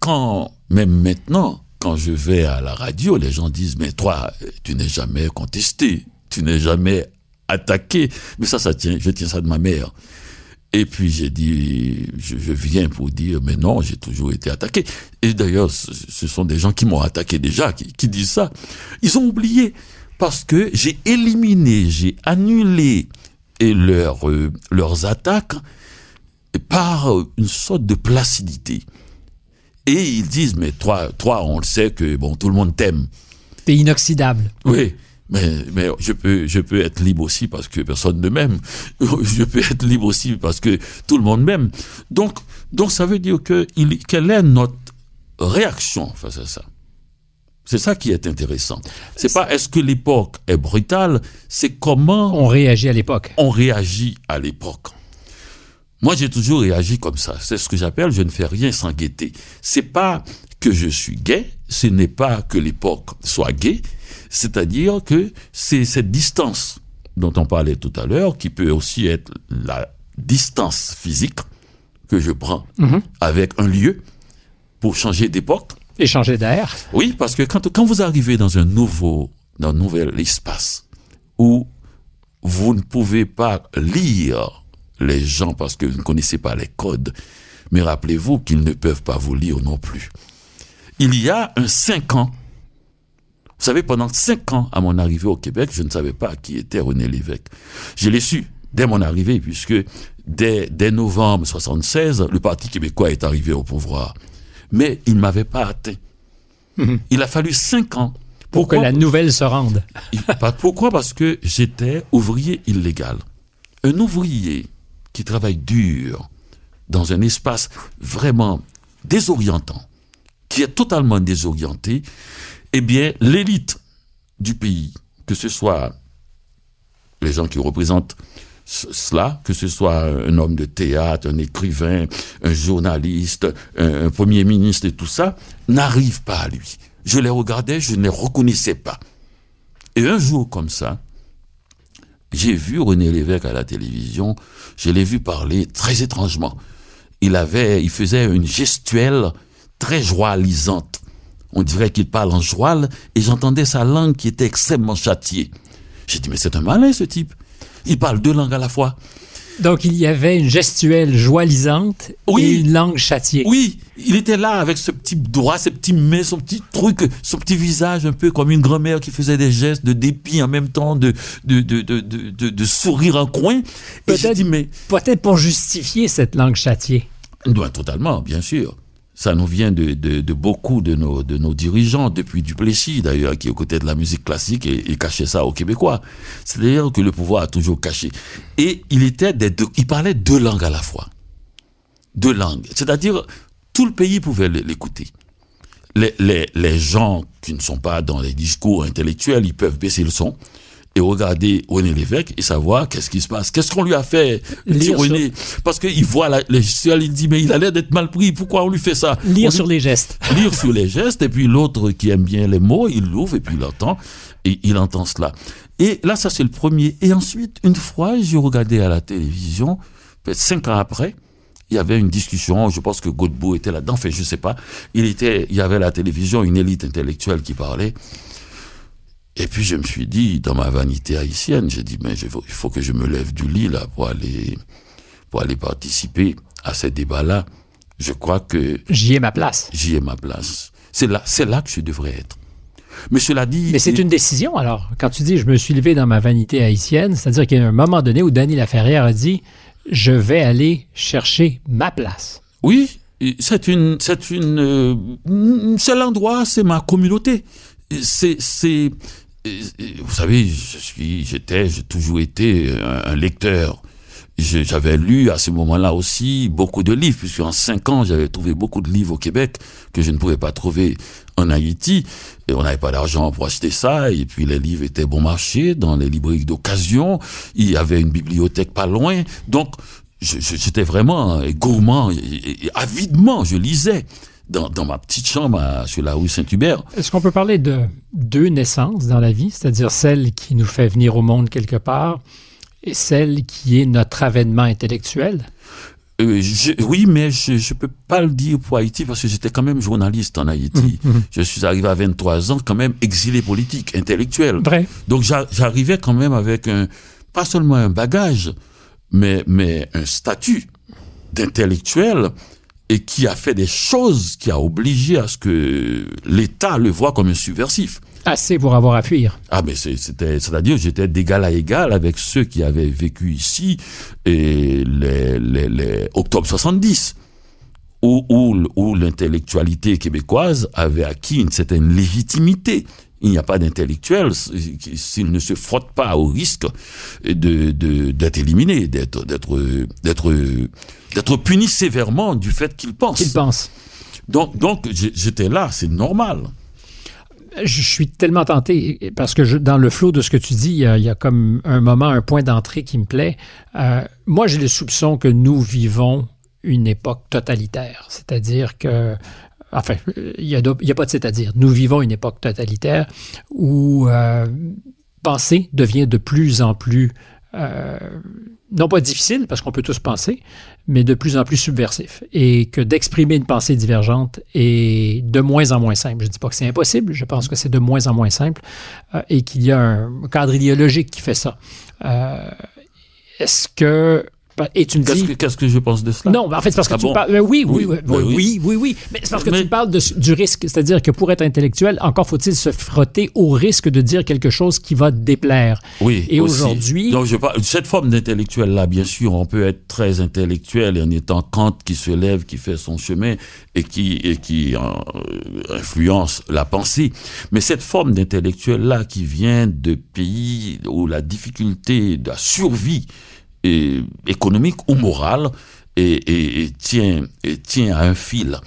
quand, même maintenant, quand je vais à la radio, les gens disent, mais toi, tu n'es jamais contesté, tu n'es jamais attaqué. Mais ça, ça tient, je tiens ça de ma mère. Et puis j'ai dit, je, viens pour dire, mais non, j'ai toujours été attaqué. Et d'ailleurs, ce, sont des gens qui m'ont attaqué déjà, qui, disent ça. Ils ont oublié parce que j'ai éliminé, j'ai annulé et leur, euh, leurs attaques par une sorte de placidité. Et ils disent, mais toi, toi, on le sait que bon, tout le monde t'aime. T'es inoxydable. Oui. Mais, mais je peux, je peux être libre aussi parce que personne ne m'aime. Je peux être libre aussi parce que tout le monde m'aime. Donc, donc ça veut dire que il, quelle est notre réaction face à ça? C'est ça qui est intéressant. C'est pas est-ce que l'époque est brutale, c'est comment on réagit à l'époque. On réagit à l'époque. Moi, j'ai toujours réagi comme ça. C'est ce que j'appelle je ne fais rien sans gaieté. C'est pas que je suis gay, ce n'est pas que l'époque soit gay, c'est-à-dire que c'est cette distance dont on parlait tout à l'heure, qui peut aussi être la distance physique que je prends mhm. avec un lieu pour changer d'époque. Et changer d'air. Oui, parce que quand, quand vous arrivez dans un nouveau, dans un nouvel espace où vous ne pouvez pas lire les gens parce que vous ne connaissez pas les codes, mais rappelez-vous qu'ils ne peuvent pas vous lire non plus. Il y a un cinq ans, vous savez, pendant cinq ans, à mon arrivée au Québec, je ne savais pas qui était René Lévesque. Je l'ai su dès mon arrivée, puisque dès, dès novembre 76, le Parti québécois est arrivé au pouvoir. Mais il ne m'avait pas atteint. Mhm. Il a fallu cinq ans. Pour que la nouvelle se rende. Pourquoi? Parce que j'étais ouvrier illégal. Un ouvrier qui travaille dur dans un espace vraiment désorientant, qui est totalement désorienté, eh bien, l'élite du pays, que ce soit les gens qui représentent cela, que ce soit un homme de théâtre, un écrivain, un journaliste, un, premier ministre et tout ça, n'arrive pas à lui. Je les regardais, je ne les reconnaissais pas. Et un jour comme ça, j'ai vu René Lévesque à la télévision, je l'ai vu parler très étrangement. Il avait, il faisait une gestuelle très joalisante on dirait qu'il parle en joual, et j'entendais sa langue qui était extrêmement châtiée. J'ai dit, mais c'est un malin ce type. Il parle deux langues à la fois. Donc il y avait une gestuelle joalisante et une langue châtiée. Oui, il était là avec ce petit doigt, ses petits mains, son petit truc, son petit visage un peu comme une grand-mère qui faisait des gestes de dépit en même temps, de, de, de, de, de, sourire en coin. Peut-être, mais... peut-être pour justifier cette langue châtiée. totalement, bien sûr. Ça nous vient de, de, beaucoup de nos, de nos dirigeants, depuis Duplessis d'ailleurs, qui côté de la musique classique et, et cachait ça aux Québécois. C'est-à-dire que le pouvoir a toujours caché. Et il était il parlait deux langues à la fois. Deux langues. C'est-à-dire, tout le pays pouvait l'écouter. Les, les, les gens qui ne sont pas dans les discours intellectuels, ils peuvent baisser le son et regarder René Lévesque et savoir qu'est-ce qui se passe. Qu'est-ce qu'on lui a fait, petit René Parce qu'il voit la, les il dit, mais il a l'air d'être mal pris, pourquoi on lui fait ça? Lire sur les gestes. Lire sur les gestes, et puis l'autre qui aime bien les mots, il l'ouvre et puis il entend, et il entend cela. Et là, ça c'est le premier. Et ensuite, une fois, j'ai regardé à la télévision, cinq ans après, il y avait une discussion, je pense que Godbout était là-dedans, enfin je sais pas, il était, il y avait à la télévision une élite intellectuelle qui parlait, et puis je me suis dit, dans ma vanité haïtienne, j'ai dit, mais il faut que je me lève du lit là pour aller, pour aller participer à ces débats-là. Je crois que j'y ai ma place. J'y ai ma place. C'est là, c'est là que je devrais être. Mais cela dit. Mais c'est une décision alors. Quand tu dis je me suis levé dans ma vanité haïtienne, c'est-à-dire qu'il y a un moment donné où Danny Laferrière a dit je vais aller chercher ma place. Oui, c'est une, c'est une, euh, c'est l'endroit, c'est ma communauté. C'est, c'est, vous savez, je suis, j'étais, j'ai toujours été un, lecteur. j'avais lu à ce moment-là aussi beaucoup de livres, puisque en cinq ans, j'avais trouvé beaucoup de livres au Québec que je ne pouvais pas trouver en Haïti. Et on n'avait pas d'argent pour acheter ça. Et puis les livres étaient bon marché dans les librairies d'occasion. Il y avait une bibliothèque pas loin. Donc, j'étais vraiment gourmand et, avidement, je lisais. Dans, dans, ma petite chambre à, sur la rue Saint-Hubert. Est-ce qu'on peut parler de deux naissances dans la vie, c'est-à-dire celle qui nous fait venir au monde quelque part et celle qui est notre avènement intellectuel? Euh, oui, mais je ne peux pas le dire pour Haïti parce que j'étais quand même journaliste en Haïti. Mmh, mmh. Je suis arrivé à 23 ans, quand même exilé politique, intellectuel. Vrai. Donc j'arrivais quand même avec un, pas seulement un bagage, mais, mais un statut d'intellectuel et qui a fait des choses qui a obligé à ce que l'État le voit comme un subversif. Assez pour avoir à fuir. Ah, mais c'était, c'est-à-dire, j'étais d'égal à égal avec ceux qui avaient vécu ici et les, les, les octobre 70, où, où, où l'intellectualité québécoise avait acquis une certaine légitimité. Il n'y a pas d'intellectuel s'il ne se frotte pas au risque de, d'être éliminé, d'être, d'être, d'être, d'être puni sévèrement du fait qu'il pense. Qu'il pense. Donc, donc, j'étais là, c'est normal je suis tellement tenté parce que dans le flot de ce que tu dis, il y, a, comme un moment, un point d'entrée qui me plaît. Euh, moi, j'ai le soupçon que nous vivons une époque totalitaire, c'est-à-dire que Enfin, il n'y a, pas de c'est-à-dire. Nous vivons une époque totalitaire où euh, penser devient de plus en plus euh, non pas difficile, parce qu'on peut tous penser, mais de plus en plus subversif. Et que d'exprimer une pensée divergente est de moins en moins simple. Je ne dis pas que c'est impossible, je pense que c'est de moins en moins simple euh, et qu'il y a un cadre idéologique qui fait ça. Est-ce que et tu me dis. Qu'est-ce que je pense de cela? Non, en fait, c'est parce que ah tu parles. Ben oui, oui, oui, oui, oui, oui, Mais c'est parce que tu parles du risque. C'est-à-dire que pour être intellectuel, encore faut-il se frotter au risque de dire quelque chose qui va déplaire. Oui. Et aujourd'hui. Donc, je parle, cette forme d'intellectuel-là, bien sûr, on peut être très intellectuel en étant Kant qui se lève, qui fait son chemin et qui, et qui euh, influence la pensée. Mais cette forme d'intellectuel-là qui vient de pays où la difficulté de la survie économique ou morale et, tient, et tient à un fil.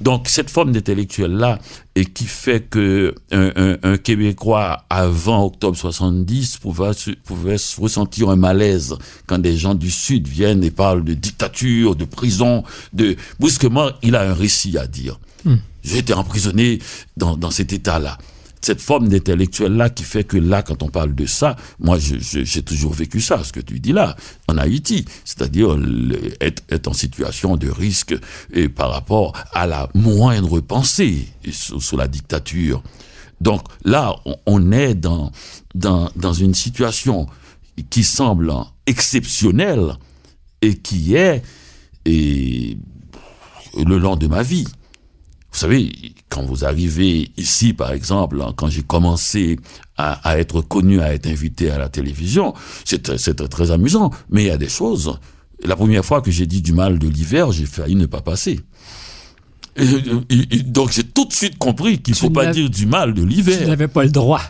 Donc cette forme d'intellectuel-là, et qui fait que un, Québécois avant octobre 70 pouvait, pouvait ressentir un malaise quand des gens du Sud viennent et parlent de dictature, de prison, de brusquement il a un récit à dire. Hmm. J'ai été emprisonné dans, dans cet état-là cette forme d'intellectuel-là qui fait que là, quand on parle de ça, moi, j'ai toujours vécu ça, ce que tu dis là, en Haïti, c'est-à-dire être, en situation de risque et par rapport à la moindre pensée sous, la dictature. Donc là, on, est dans, dans, dans une situation qui semble exceptionnelle et qui est et, le long de ma vie. Vous savez, quand vous arrivez ici, par exemple, hein, quand j'ai commencé à, être connu, à être invité à la télévision, c'était très amusant. Mais il y a des choses. La première fois que j'ai dit du mal de l'hiver, j'ai failli ne pas passer. donc j'ai tout de suite compris qu'il ne faut pas dire du mal de l'hiver. Tu n'avais pas le droit.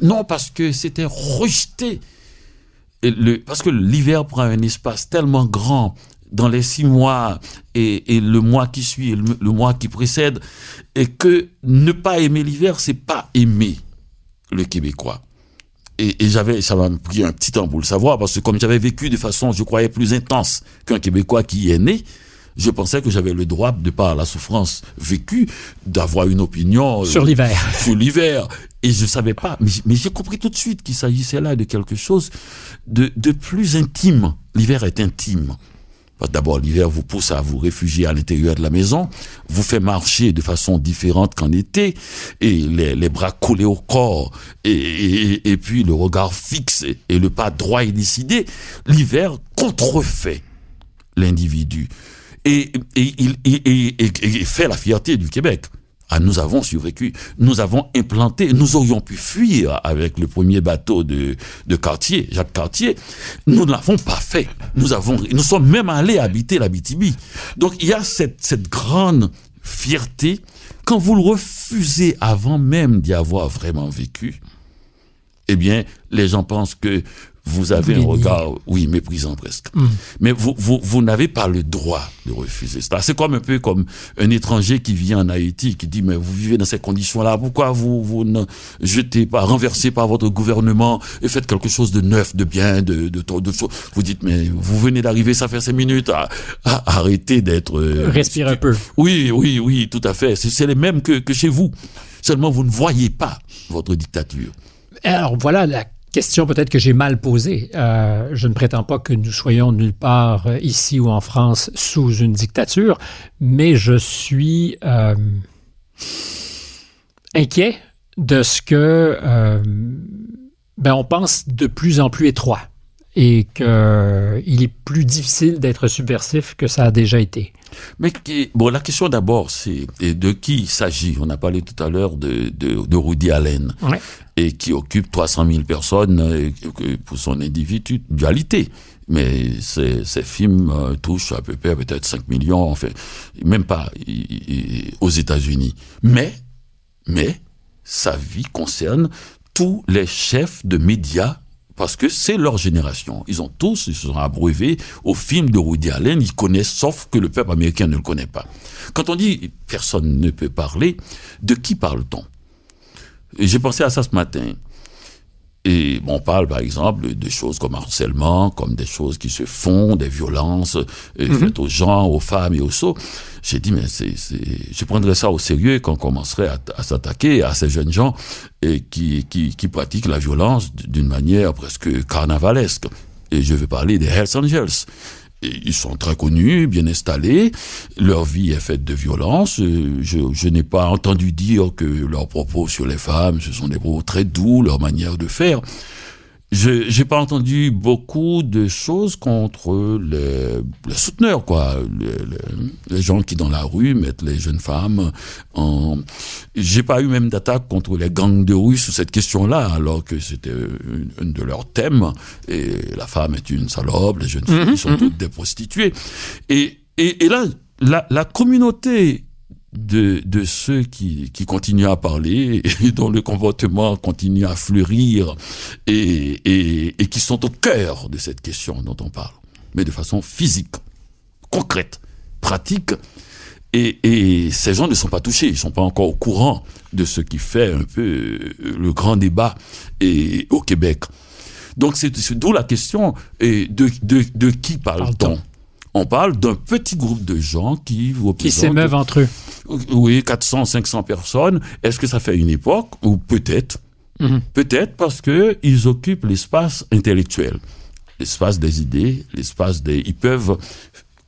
Non, parce que c'était rejeté. le, parce que l'hiver prend un espace tellement grand dans les six mois et, le mois qui suit, le, mois qui précède, et que ne pas aimer l'hiver, c'est pas aimer le Québécois. Et, j'avais, ça m'a pris un petit temps pour le savoir, parce que comme j'avais vécu de façon, je croyais, plus intense qu'un Québécois qui y est né, je pensais que j'avais le droit, de par la souffrance vécue, d'avoir une opinion euh, sur l'hiver. Sur l'hiver. Et je savais pas, mais, j'ai compris tout de suite qu'il s'agissait là de quelque chose de, de plus intime. L'hiver est intime. D'abord, l'hiver vous pousse à vous réfugier à l'intérieur de la maison, vous fait marcher de façon différente qu'en été, et les, bras collés au corps, et, puis le regard fixe et le pas droit et décidé. L'hiver contrefait l'individu et, et fait la fierté du Québec. Ah, nous avons survécu, nous avons implanté, nous aurions pu fuir avec le premier bateau de, de Cartier, Jacques Cartier. Nous ne l'avons pas fait. Nous avons, nous sommes même allés habiter la BTB. Donc il y a cette, cette grande fierté quand vous le refusez avant même d'y avoir vraiment vécu. Eh bien, les gens pensent que vous avez un regard, oui, méprisant presque. Mm. Mais vous, vous, vous n'avez pas le droit de refuser ça. C'est comme un peu comme un étranger qui vient en Haïti, qui dit, mais vous vivez dans ces conditions-là, pourquoi vous, vous ne jetez pas, renversez pas votre gouvernement et faites quelque chose de neuf, de bien, de, de, de, Vous dites, mais vous venez d'arriver, ça fait cinq minutes, à, à arrêter d'être... Euh, Respire un peu. Oui, oui, oui, tout à fait. C'est les mêmes que, que chez vous. Seulement, vous ne voyez pas votre dictature. Alors voilà la question peut-être que j'ai mal posée. Euh, je ne prétends pas que nous soyons nulle part euh, ici ou en France sous une dictature, mais je suis euh, inquiet de ce que ben, on pense de plus en plus étroit et qu'il est plus difficile d'être subversif que ça a déjà été. Mais bon, la question d'abord, c'est de qui il s'agit? On a parlé tout à l'heure de, de, de, Rudy Allen, et qui occupe 300 000 personnes euh, pour son individualité. Mais ces, ces films euh, touchent à peu près peut-être 5 millions, enfin, même pas aux États-Unis. Mais, mais, sa vie concerne tous les chefs de médias parce que c'est leur génération. Ils ont tous, ils se sont abreuvés au film de Woody Allen, ils connaissent, sauf que le peuple américain ne le connaît pas. Quand on dit personne ne peut parler, de qui parle-t-on? J'ai pensé à ça ce matin. Et on parle par exemple de choses comme harcèlement, comme des choses qui se font, des violences euh, mhm. faites aux gens, aux femmes et aux sots. J'ai dit mais c'est, je prendrais ça au sérieux quand on commencerait à, s'attaquer à ces jeunes gens et qui, qui, qui pratiquent la violence d'une manière presque carnavalesque. Et je veux parler des Hells Angels ils sont très connus, bien installés. Leur vie est faite de violence. Euh, je, je n'ai pas entendu dire que leurs propos sur les femmes, ce sont des propos très doux, leur manière de faire je n'ai pas entendu beaucoup de choses contre les, les souteneurs, quoi, les, les, gens qui dans la rue mettent les jeunes femmes en. J'ai pas eu même d'attaque contre les gangs de rue sur cette question-là, alors que c'était un de leurs thèmes. Et la femme est une salope, les jeunes filles mhm, sont mhm. toutes des prostituées. Et, et, et là, la, la communauté de, de ceux qui, qui continuent à parler et dont le comportement continue à fleurir et, et, et qui sont au cœur de cette question dont on parle, mais de façon physique, concrète, pratique. Et, et, ces gens ne sont pas touchés, ils sont pas encore au courant de ce qui fait un peu le grand débat et, au Québec. Donc c'est d'où la question de, de, de qui parle-t-on? On parle d'un petit groupe de gens qui Qui s'émeuvent entre eux. Oui, 400, 500 personnes. Est-ce que ça fait une époque Ou peut-être? Mhm. Peut-être parce que ils occupent l'espace intellectuel, l'espace des idées, l'espace des. Ils peuvent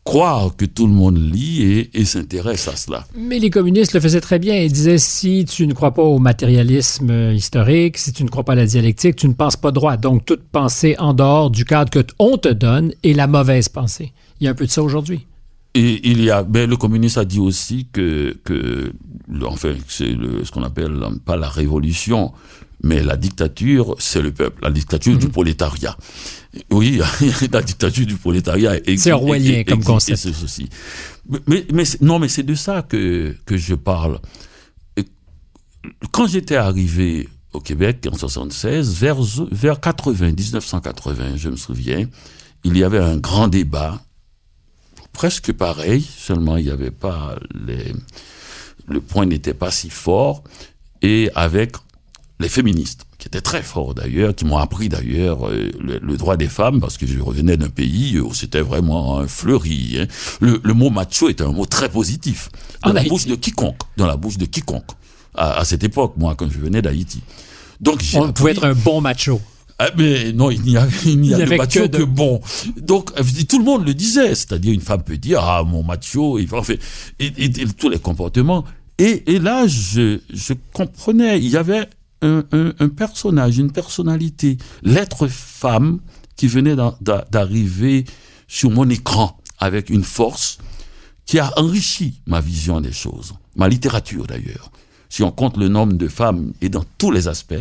croire que tout le monde lit et, et s'intéresse à cela. Mais les communistes le faisaient très bien. Ils disaient si tu ne crois pas au matérialisme historique, si tu ne crois pas à la dialectique, tu ne penses pas droit. Donc toute pensée en dehors du cadre que on te donne est la mauvaise pensée. Il y a un peu de ça aujourd'hui. Et il y a, ben, le communiste a dit aussi que, que enfin, c'est ce qu'on appelle pas la révolution, mais la dictature, c'est le peuple, la dictature du mhm. prolétariat. Oui, la dictature du prolétariat. C'est orwellien comme concept. C'est ceci. Mais, mais, non, mais c'est de ça que, que je parle. Quand j'étais arrivé au Québec en 76, vers, vers 80, 1980, je me souviens, il y avait un grand débat presque pareil, seulement il n'y avait pas les, le point n'était pas si fort, et avec les féministes, qui étaient très forts d'ailleurs, qui m'ont appris d'ailleurs euh, le, droit des femmes, parce que je revenais d'un pays où c'était vraiment un fleuri. Hein. Le, le, mot macho était un mot très positif, dans la bouche de quiconque, dans la bouche de quiconque, à, à cette époque, moi, quand je venais d'Haïti. Donc, On pouvait être un bon macho. Ah, mais non, il n'y a, il n'y a de que, bon. Donc, tout le monde le disait. C'est-à-dire, une femme peut dire, ah, mon macho, il fait, et, et, tous les comportements. Et, et là, je, je comprenais, il y avait un, un, un personnage, une personnalité, l'être femme qui venait d'arriver sur mon écran avec une force qui a enrichi ma vision des choses, ma littérature d'ailleurs. Si on compte le nombre de femmes et dans tous les aspects,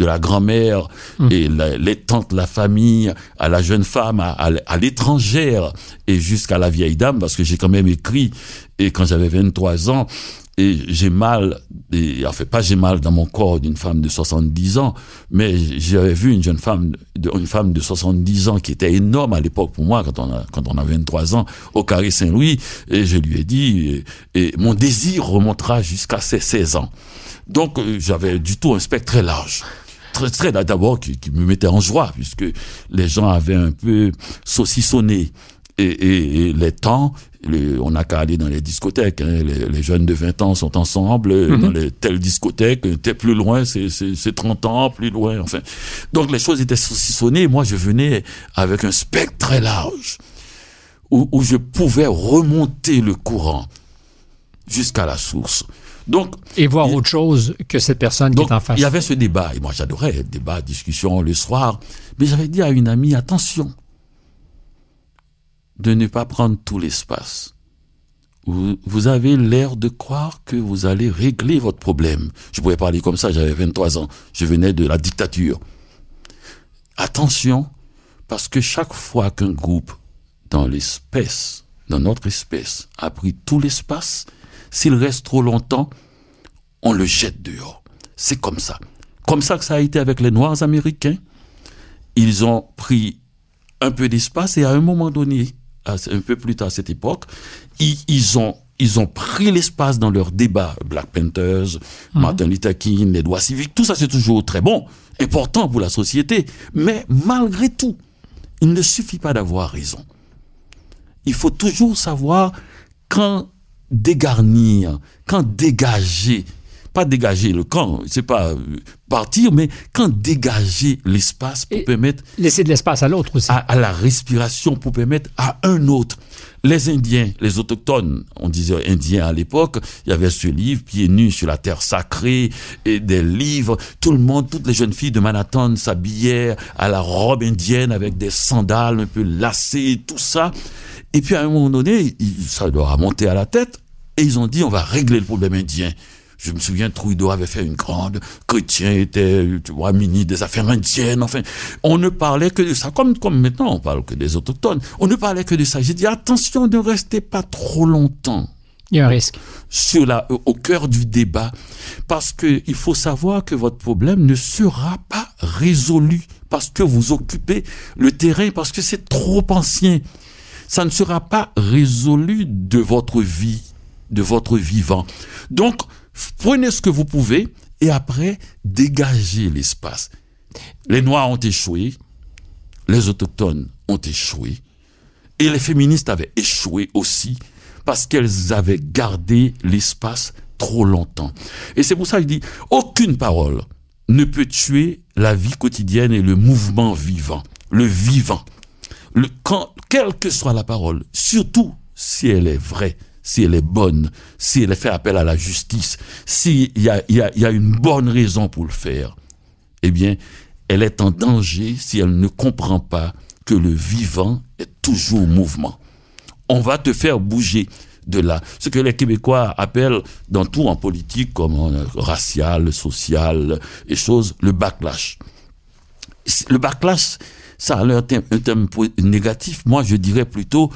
de la grand-mère hum. et les tantes, la famille, à la jeune femme, à, l'étrangère et jusqu'à la vieille dame, parce que j'ai quand même écrit, et quand j'avais 23 ans, et j'ai mal, et, enfin pas j'ai mal dans mon corps d'une femme de 70 ans, mais j'avais vu une jeune femme, une femme de 70 ans qui était énorme à l'époque pour moi quand on a quand on a 23 ans au carré Saint-Louis, et je lui ai dit, et, mon désir remontera jusqu'à ses 16 ans. Donc euh, j'avais du tout un spectre très large très, très d'abord qui, qui, me mettait en joie puisque les gens avaient un peu saucissonné et, et, et les temps on n'a qu'à aller dans les discothèques. Hein. Les, jeunes de 20 ans sont ensemble euh, mhm. dans les telles discothèques. T'es plus loin, c'est 30 ans, plus loin. Enfin, donc les choses étaient saucissonnées. Moi, je venais avec un spectre très large où, où je pouvais remonter le courant jusqu'à la source. Donc, et voir autre chose que cette personne qui est en face. Il y avait ce débat, et moi j'adorais débat, discussion le soir, mais j'avais dit à une amie, attention, de ne pas prendre tout l'espace. Vous, avez l'air de croire que vous allez régler votre problème. Je pouvais parler comme ça, j'avais 23 ans. Je venais de la dictature. Attention, parce que chaque fois qu'un groupe dans l'espèce, dans notre espèce, a pris tout l'espace, s'il reste trop longtemps, on le jette dehors. C'est comme ça. Comme ça que ça a été avec les Noirs américains. Ils ont pris un peu d'espace et à un moment donné, un peu plus tard à cette époque, ils, ont ils ont pris l'espace dans leurs débats. Black Panthers, mhm. Martin Luther King, les droits civiques, tout ça c'est toujours très bon, important pour la société. Mais malgré tout, il ne suffit pas d'avoir raison. Il faut toujours savoir quand dégarnir, quand dégager pas dégager le camp, c'est pas euh, partir, mais quand dégager l'espace pour permettre... Laisser de l'espace à l'autre aussi. À, la respiration pour permettre à un autre. Les Indiens, les autochtones, on disait Indiens à l'époque, il y avait ce livre, Pieds nus sur la terre sacrée, et des livres, tout le monde, toutes les jeunes filles de Manhattan s'habillaient à la robe indienne avec des sandales un peu lacées, tout ça. Et puis à un moment donné, ça leur a monté à la tête, et ils ont dit, on va régler le problème indien. Je me souviens, Trudeau avait fait une grande, Chrétien était, tu vois, ministre des Affaires indiennes, enfin. On ne parlait que de ça, comme, comme maintenant on parle que des autochtones. On ne parlait que de ça. J'ai dit, attention, ne restez pas trop longtemps. Il y a un risque. Sur la, au cœur du débat. Parce que il faut savoir que votre problème ne sera pas résolu parce que vous occupez le terrain, parce que c'est trop ancien. Ça ne sera pas résolu de votre vie, de votre vivant. Donc, Prenez ce que vous pouvez et après, dégagez l'espace. Les Noirs ont échoué, les Autochtones ont échoué, et les féministes avaient échoué aussi parce qu'elles avaient gardé l'espace trop longtemps. Et c'est pour ça que je dis, aucune parole ne peut tuer la vie quotidienne et le mouvement vivant, le vivant. Le, quand, quelle que soit la parole, surtout si elle est vraie, si elle est bonne, si elle fait appel à la justice, s'il y a, y, a, une bonne raison pour le faire, eh bien, elle est en danger si elle ne comprend pas que le vivant est toujours mouvement. On va te faire bouger de là. Ce que les Québécois appellent dans tout en politique, comme en racial, social et choses, le backlash. Le backlash, ça a un terme négatif. Moi, je dirais plutôt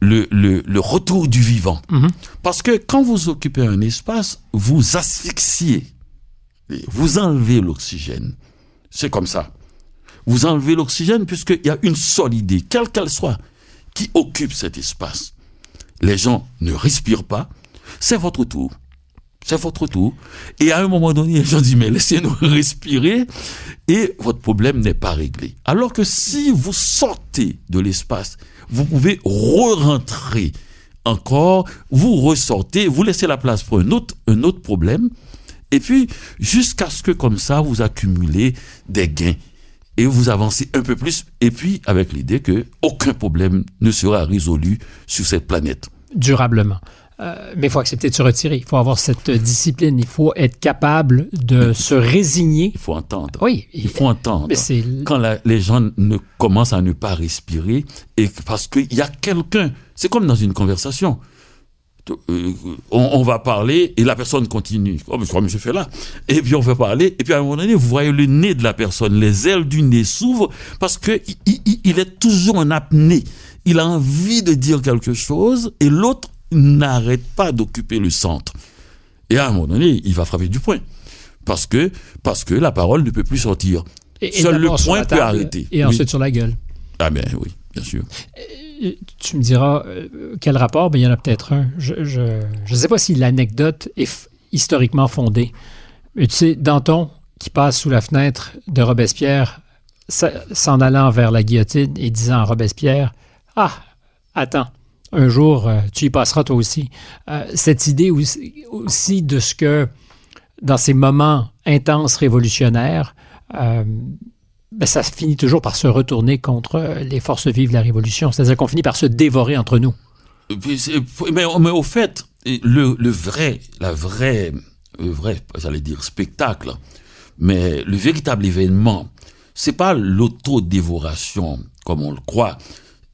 le, le, le retour du vivant. Mhm. Parce que quand vous occupez un espace, vous asphyxiez, vous enlevez l'oxygène. C'est comme ça. Vous enlevez l'oxygène puisqu'il y a une seule idée, quelle qu'elle soit, qui occupe cet espace. Les gens ne respirent pas. C'est votre tour. C'est votre tour. Et à un moment donné, les gens disent, mais laissez-nous respirer et votre problème n'est pas réglé. Alors que si vous sortez de l'espace vous pouvez re-rentrer encore, vous ressortez, vous laissez la place pour un autre, un autre problème, et puis jusqu'à ce que comme ça, vous accumulez des gains et vous avancez un peu plus, et puis avec l'idée que aucun problème ne sera résolu sur cette planète. Durablement. Euh, mais il faut accepter de se retirer. Il faut avoir cette discipline. Il faut être capable de se résigner. Il faut entendre. Oui. Il faut entendre. Quand les gens ne commencent à ne pas respirer, et parce qu'il y a quelqu'un, c'est comme dans une conversation. Euh, on, va parler et la personne continue, comme, comme je fais là. Et puis on va parler, et puis à un moment donné, vous voyez le nez de la personne, les ailes du nez s'ouvrent parce que il est toujours en apnée. Il a envie de dire quelque chose et l'autre n'arrête pas d'occuper le centre. Et à un moment donné, il va frapper du poing. Parce que, parce que la parole ne peut plus sortir. Et, et Seul le d'abord sur point peut arrêter. Et Oui. ensuite sur la gueule. Ah ben oui, bien sûr. Euh, Tu me diras euh, quel rapport, ben, il y en a peut-être un. Je ne je, je sais pas si l'anecdote est historiquement fondée. Mais tu sais, Danton, qui passe sous la fenêtre de Robespierre, s'en allant vers la guillotine et disant à Robespierre Ah, attends, un jour, euh, tu y passeras toi aussi. Euh, cette idée aussi, de ce que, dans ces moments intenses révolutionnaires, euh, ben, ça finit toujours par se retourner contre les forces vives de la Révolution. C'est-à-dire qu'on finit par se dévorer entre nous. Mais, au fait, le, le vrai, la vraie, le vrai, j'allais dire spectacle, mais le véritable événement, c'est pas l'autodévoration comme on le croit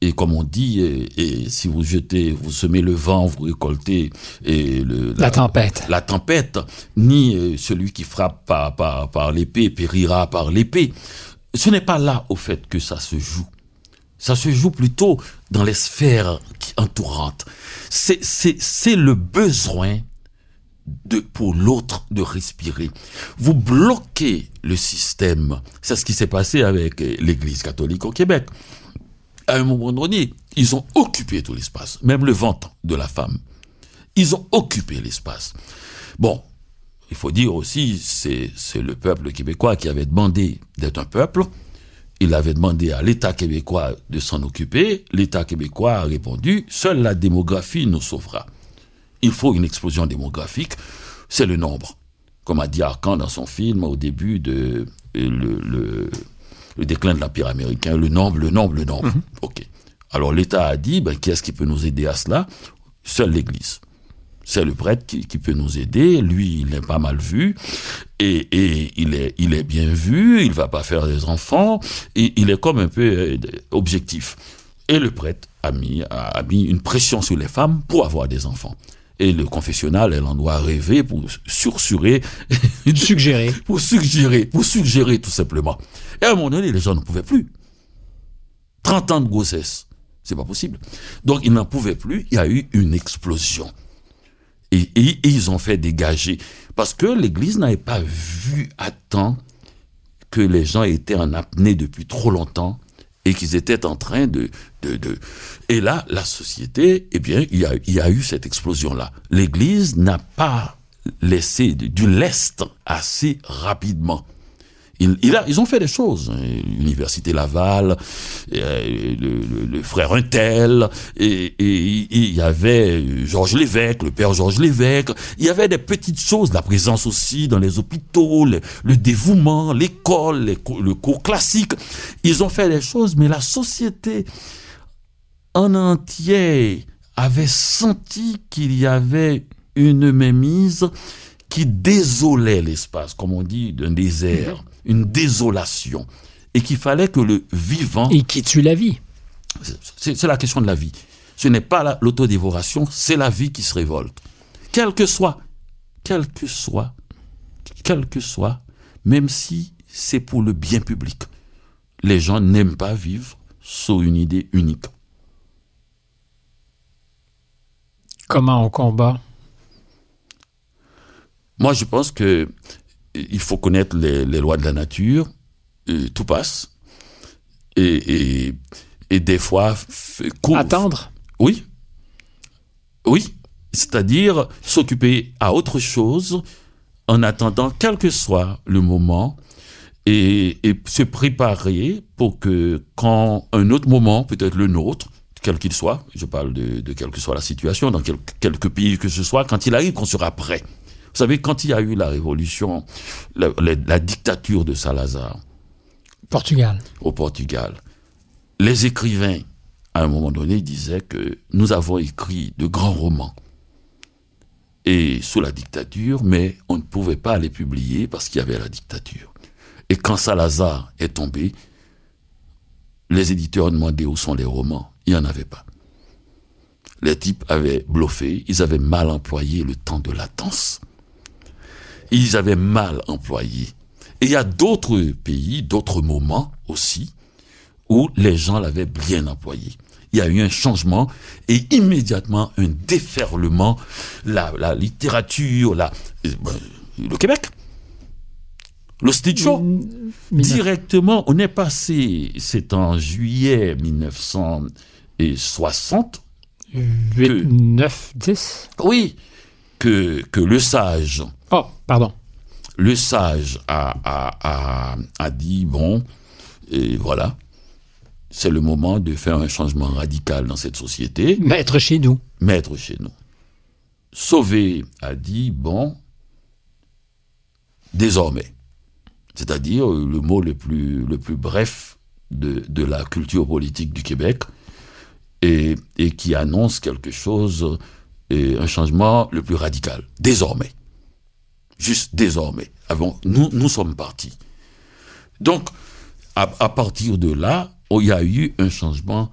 et comme on dit. Et, et si vous jetez, vous semez le vent, vous récoltez et le, La tempête. la tempête, ni euh, celui qui frappe par, par, par l'épée périra par l'épée. Ce n'est pas là, au fait, que ça se joue. Ça se joue plutôt dans les sphères qui- entourantes. C'est, c'est, c'est le besoin de, pour l'autre de respirer. Vous bloquez le système. C'est ce qui s'est passé avec euh, l'Église catholique au Québec. À un moment donné, ils ont occupé tout l'espace, même le ventre de la femme. Ils ont occupé l'espace. Bon, il faut dire aussi, c'est, le peuple québécois qui avait demandé d'être un peuple. Il avait demandé à l'État québécois de s'en occuper. L'État québécois a répondu, seule la démographie nous sauvera. Il faut une explosion démographique, c'est le nombre. Comme a dit Arcan dans son film au début de euh, le, le, le déclin de l'Empire américain, le nombre, le nombre, le nombre. OK. Alors l'État a dit, ben, qui est-ce qui peut nous aider à cela? Seule l'Église. C'est le prêtre qui, qui peut nous aider. Lui, il est pas mal vu. Et, et il, est, il est bien vu. Il va pas faire des enfants. Et il est comme un peu euh, objectif. Et le prêtre a mis, a, a mis une pression sur les femmes pour avoir des enfants. Et le confessionnal, elle en doit rêver pour sursurer, Suggéré. pour suggérer, pour suggérer tout simplement. Et à un moment donné, les gens ne pouvaient plus. 30 ans de grossesse, c'est pas possible. Donc ils n'en pouvaient plus, il y a eu une explosion. Et, et- et ils ont fait dégager. Parce que l'Église n'avait pas vu à temps que les gens étaient en apnée depuis trop longtemps et qu'ils étaient en train de, de, de... Et là, la société, eh bien, il y a, il y a eu cette explosion-là. L'Église n'a pas laissé du lest assez rapidement. Il, il a, ils ont fait des choses. L'université Laval, euh, le, le- le frère Untel, et, il y avait Georges Lévesque, le père Georges Lévesque. Il y avait des petites choses, la présence aussi dans les hôpitaux, le, le dévouement, l'école, le cours classique. Ils ont fait des choses, mais la société en entier avait senti qu'il y avait une mémise qui désolait l'espace, comme on dit, d'un désert, une désolation, et qu'il fallait que le vivant, Et qui tue la vie. c'est la question de la vie. Ce n'est pas la- l'autodévoration, c'est la vie qui se révolte. Quel que soit, quel que soit, quel que soit, même si c'est pour le bien public, les gens n'aiment pas vivre sous une idée unique. Comment on combat? Moi, je pense que il faut connaître les, les lois de la nature. euh, tout passe. Et, et, et des fois, cour- Attendre Oui. Oui. C'est-à-dire s'occuper à autre chose en attendant, quel que soit le moment, et, et se préparer pour que quand un autre moment, peut-être le nôtre, quel qu'il soit, je parle de, de quelle que soit la situation, dans quel- quelque pays que ce soit, quand il arrive, qu'on sera prêt. Vous savez, quand il y a eu la révolution, la, la- la dictature de Salazar, Portugal. au Portugal. Les écrivains, à un moment donné, disaient que nous avons écrit de grands romans et sous la dictature, mais on ne pouvait pas les publier parce qu'il y avait la dictature. Et quand Salazar est tombé, les éditeurs demandaient où sont les romans. Il n'y en avait pas. Les types avaient bluffé, ils avaient mal employé le temps de latence. Ils avaient mal employé. Et il y a d'autres pays, d'autres moments aussi, où les gens l'avaient bien employé. Il y a eu un changement et immédiatement un déferlement. La, la littérature, la, euh, le Québec. Le show. Directement, on est passé, c'est en juillet 1960. 8, 9, 10 Oui, que, que le sage. Oh, pardon. Le sage a, a, a, a dit bon, et voilà, c'est le moment de faire un changement radical dans cette société. Maître chez nous. Maître chez nous. Sauvé a dit bon, désormais, c'est-à-dire le mot le plus, le plus bref de, de la culture politique du Québec, et, et qui annonce quelque chose, et un changement le plus radical, désormais. Juste désormais. Avant, nous, nous sommes partis. Donc, à, partir de là, il y a eu un changement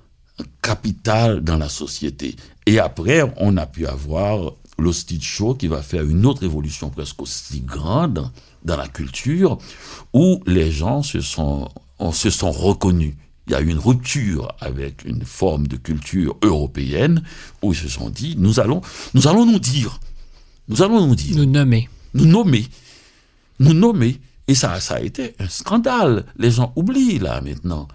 capital dans la société. Et après, on a pu avoir l'hostie show qui va faire une autre évolution presque aussi grande dans la culture, où les gens se sont, on se sont reconnus. Il y a eu une rupture avec une forme de culture européenne où ils se sont dit nous allons nous allons nous dire nous allons nous dire Nous nommer. Nous nommer. Nous nommer. Et ça a été un scandale. Les gens oublient là maintenant.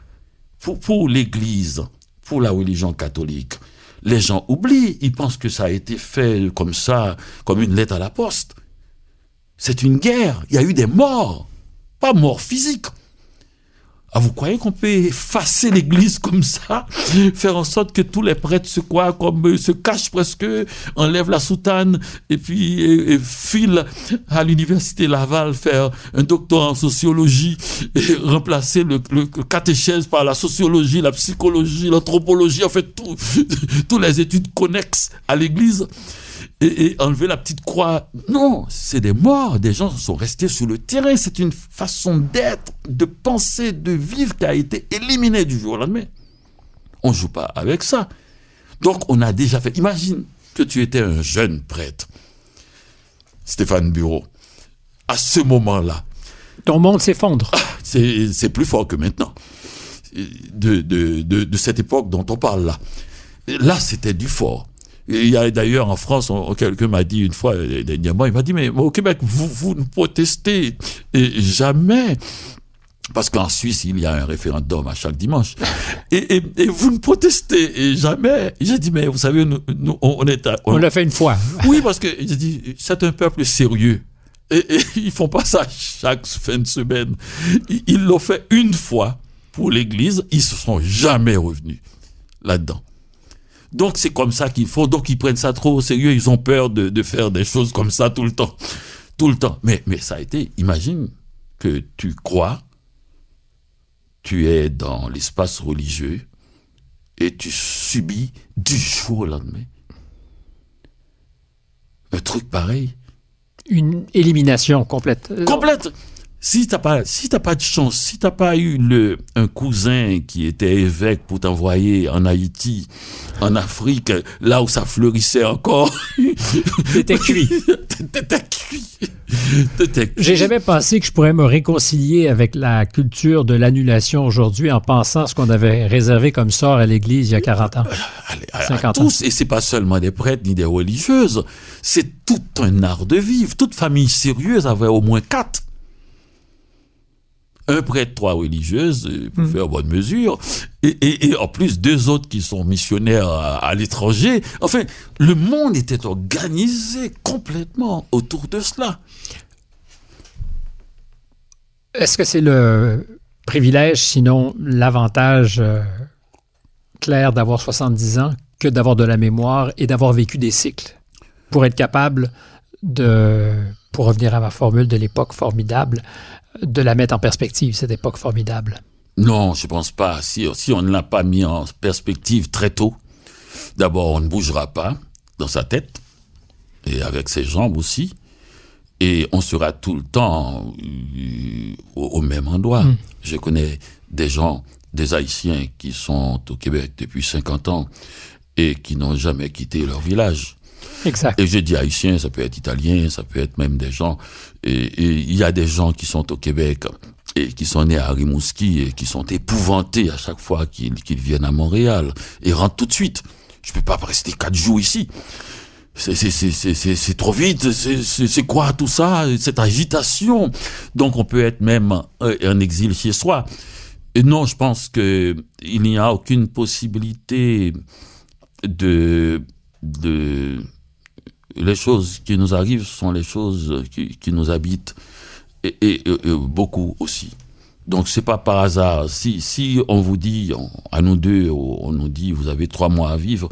Pour, pour l'église pour la religion catholique les gens oublient. Ils pensent que ça a été fait comme ça comme une lettre à la poste. C'est une guerre. Il y a eu des morts. Pas morts physiques ah, vous croyez qu'on peut effacer l'église comme ça, faire en sorte que tous les prêtres se croient comme se cachent presque, enlèvent la soutane et puis et, et filent à l'université Laval faire un doctorat en sociologie et remplacer le, le catéchèse par la sociologie, la psychologie, l'anthropologie, en fait tout, toutes les études connexes à l'église et, et, enlever la petite croix. Non, c'est des morts. Des gens sont restés sur le terrain. C'est une façon d'être, de penser, de vivre qui a été éliminée du jour au lendemain. On joue pas avec ça. Donc, on a déjà fait. Imagine que tu étais un jeune prêtre, Stéphane Bureau. À ce moment-là. Ton monde s'effondre. C'est plus fort que maintenant. De, de, de, de cette époque dont on parle là. Là, c'était du fort. Il y a d'ailleurs en France, quelqu'un m'a dit une fois, euh, dernièrement, il m'a dit, mais au Québec, vous, vous ne protestez jamais. Parce qu'en Suisse, il y a un référendum à chaque dimanche. Et, et, et vous ne protestez jamais. J'ai dit, mais vous savez, nous, nous on est à, On, on l'a fait une fois. Oui, parce que j'ai dit, c'est un peuple sérieux. Et, et, ils font pas ça chaque fin de semaine. Ils, ils l'ont fait une fois pour l'Église. Ils se sont jamais revenus là-dedans. Donc c'est comme ça qu'il faut. Donc ils prennent ça trop au sérieux. Ils ont peur de, de, faire des choses comme ça tout le temps, tout le temps. Mais mais ça a été. Imagine que tu crois, tu es dans l'espace religieux et tu subis du jour au lendemain un truc pareil. Une élimination complète. Complète si t'as pas si t'as pas de chance si t'as pas eu le un cousin qui était évêque pour t'envoyer en Haïti en Afrique là où ça fleurissait encore. T'étais cuit. T'étais cuit. J'ai jamais pensé que je pourrais me réconcilier avec la culture de l'annulation aujourd'hui en pensant ce qu'on avait réservé comme sort à l'église il y a 40 ans. Allez, à, 50 à tous ans. et c'est pas seulement des prêtres ni des religieuses c'est tout un art de vivre. Toute famille sérieuse avait au moins quatre un prêtre, trois religieuses, pour mmh. faire bonne mesure, et, et, et, en plus deux autres qui sont missionnaires à, à l'étranger. Enfin, le monde était organisé complètement autour de cela. Est-ce que c'est le privilège, sinon l'avantage euh, clair d'avoir 70 ans que d'avoir de la mémoire et d'avoir vécu des cycles pour être capable de, pour revenir à ma formule de l'époque formidable, de la mettre en perspective, cette époque formidable? Non, je pense pas. Si, si on ne l'a pas mis en perspective très tôt, d'abord, on ne bougera pas dans sa tête, et avec ses jambes aussi, et on sera tout le temps euh, au, au, même endroit. Mm. Je connais des gens, des Haïtiens qui sont au Québec depuis 50 ans et qui n'ont jamais quitté leur village. Exact. Et je dis haïtien, ça peut être italien, ça peut être même des gens. Et il y a des gens qui sont au Québec et qui sont nés à Rimouski et qui sont épouvantés à chaque fois qu'ils viennent à Montréal et rentrent tout de suite. Je peux pas rester quatre jours ici. C'est trop vite, c'est quoi tout ça, cette agitation Donc on peut être même en exil chez soi. Et non, je pense que il n'y a aucune possibilité de, de les choses qui nous arrivent sont les choses qui, nous habitent et, et, beaucoup aussi. Donc c'est pas par hasard. Si si on vous dit à nous deux, on nous dit vous avez trois mois à vivre,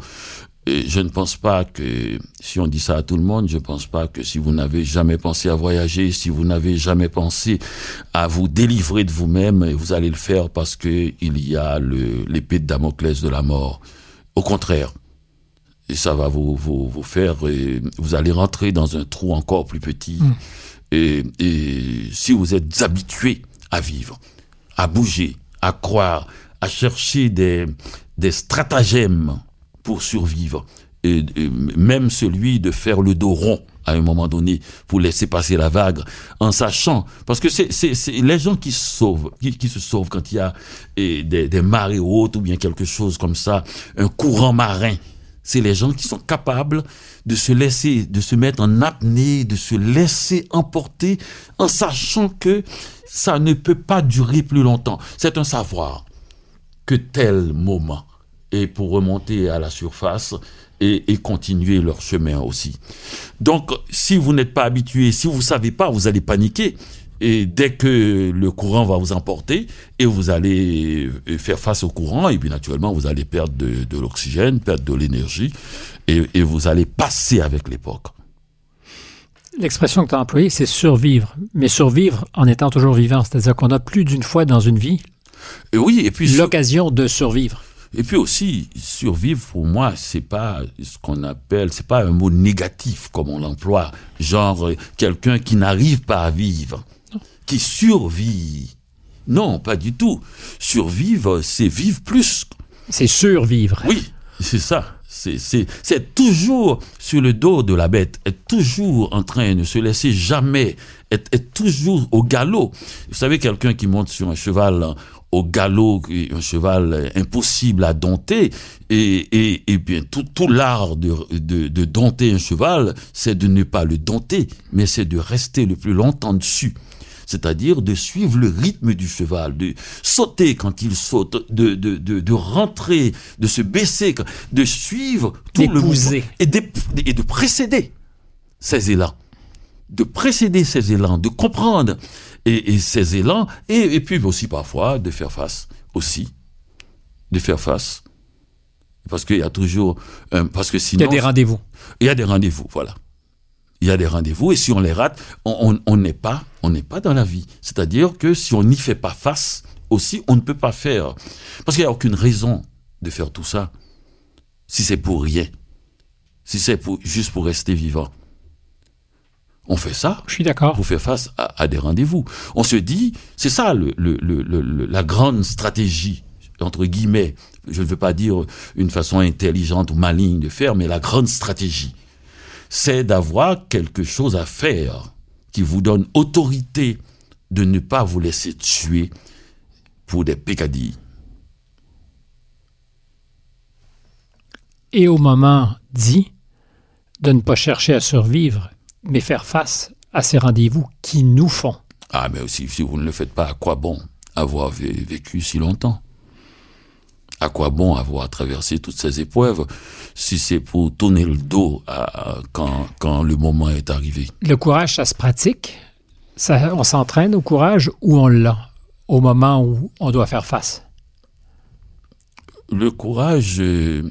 je ne pense pas que si on dit ça à tout le monde, je ne pense pas que si vous n'avez jamais pensé à voyager, si vous n'avez jamais pensé à vous délivrer de vous-même, vous allez le faire parce que il y a l'épée de Damoclès de la mort. Au contraire, et ça va vous, vous, vous faire, et vous allez rentrer dans un trou encore plus petit. Mm. Et, et si vous êtes habitué à vivre, à bouger, à croire, à chercher des, des stratagèmes pour survivre, et, même celui de faire le dos rond à un moment donné pour laisser passer la vague en sachant parce que c'est les gens qui se sauvent qui, qui, se sauvent quand il y a des, des marées hautes ou bien quelque chose comme ça un courant marin c'est les gens qui sont capables de se laisser, de se mettre en apnée, de se laisser emporter en sachant que ça ne peut pas durer plus longtemps. C'est un savoir que tel moment est pour remonter à la surface et, continuer leur chemin aussi. Donc, si vous n'êtes pas habitué, si vous savez pas, vous allez paniquer. Et dès que le courant va vous emporter, et vous allez faire face au courant, et puis naturellement, vous allez perdre de, l'oxygène, perdre de l'énergie, et, vous allez passer avec l'époque. L'expression que tu as employée, c'est survivre. Mais survivre en étant toujours vivant. C'est-à-dire qu'on a plus d'une fois dans une vie et oui, et puis l'occasion de survivre. Et puis aussi, survivre pour moi, c'est pas ce qu'on appelle, c'est pas un mot négatif comme on l'emploie, genre quelqu'un qui n'arrive pas à vivre qui survit. Non, pas du tout. Survivre, c'est vivre plus. C'est survivre. Oui, c'est ça. C'est toujours sur le dos de la bête, être toujours en train de se laisser jamais, être, être toujours au galop. Vous savez, quelqu'un qui monte sur un cheval au galop, un cheval impossible à dompter, et, et, bien tout, tout l'art de, de, de dompter un cheval, c'est de ne pas le dompter, mais c'est de rester le plus longtemps dessus c'est-à-dire de suivre le rythme du cheval, de sauter quand il saute, de, de, de, de rentrer, de se baisser, de suivre tout le mouvement et de, et de précéder ces élans, de précéder ces élans, de comprendre et, et ces élans, et, et puis aussi parfois de faire face aussi, de faire face. Parce qu'il y a toujours parce que sinon il y a des rendez-vous. il y a des rendez-vous voilà il y a des rendez-vous et si on les rate, on n'est pas, on n'est pas dans la vie. C'est-à-dire que si on n'y fait pas face, aussi, on ne peut pas faire. Parce qu'il n'y a aucune raison de faire tout ça si c'est pour rien. Si c'est pour, juste pour rester vivant. On fait ça. Je suis d'accord. Pour faire face à, des rendez-vous. On se dit, c'est ça le, le, le, la grande stratégie, entre guillemets. Je ne veux pas dire une façon intelligente ou maligne de faire, mais la grande stratégie c'est d'avoir quelque chose à faire qui vous donne autorité de ne pas vous laisser tuer pour des pécadilles. Et au moment dit, de ne pas chercher à survivre, mais faire face à ces rendez-vous qui nous font. Ah, mais aussi, si vous ne le faites pas, à quoi bon avoir vécu si longtemps? À quoi bon avoir traversé toutes ces épreuves si c'est pour tourner le dos à, quand, quand le moment est arrivé? Le courage, ça se pratique. Ça, On s'entraîne au courage ou on l'a au moment où on doit faire face? Le courage, euh,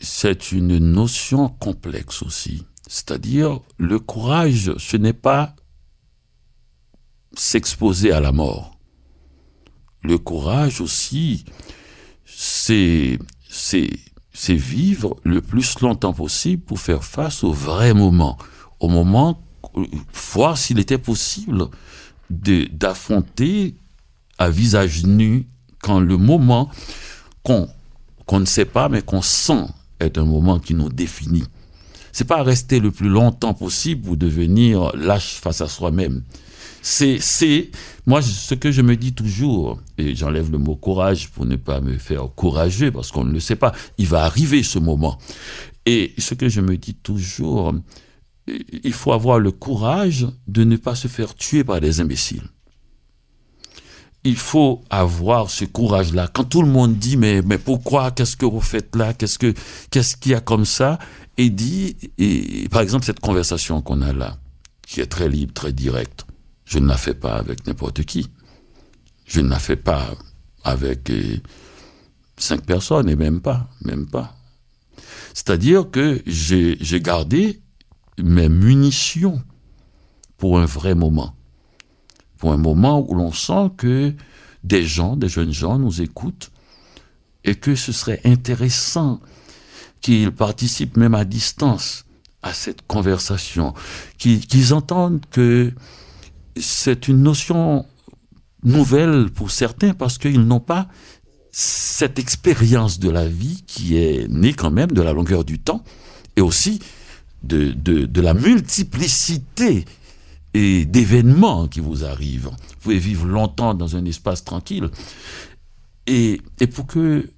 c'est une notion complexe aussi. C'est-à-dire, le courage, ce n'est pas s'exposer à la mort le courage aussi, c'est, vivre le plus longtemps possible pour faire face au vrai moment, au moment, voir s'il était possible d'affronter à visage nu quand le moment qu'on, qu'on ne sait pas mais qu'on sent est un moment qui nous définit. c'est pas rester le plus longtemps possible ou devenir lâche face à soi-même. C'est, c'est, moi, ce que je me dis toujours, et j'enlève le mot courage pour ne pas me faire courageux, parce qu'on ne le sait pas, il va arriver ce moment. Et ce que je me dis toujours, il faut avoir le courage de ne pas se faire tuer par des imbéciles. Il faut avoir ce courage-là. Quand tout le monde dit mais mais pourquoi qu'est-ce que vous faites là Qu'est-ce que qu'est-ce qu'il y a comme ça Et dit et par exemple cette conversation qu'on a là, qui est très libre, très directe. Je ne la fais pas avec n'importe qui. Je ne la fais pas avec euh, cinq personnes et même pas, même pas. C'est-à-dire que j'ai gardé mes munitions pour un vrai moment. Pour un moment où l'on sent que des gens, des jeunes gens nous écoutent et que ce serait intéressant qu'ils participent même à distance à cette conversation, qu'ils entendent que c'est une notion nouvelle pour certains parce qu'ils n'ont pas cette expérience de la vie qui est née quand même de la longueur du temps et aussi de, de, la multiplicité et d'événements qui vous arrivent. Vous pouvez vivre longtemps dans un espace tranquille. Et, et pour que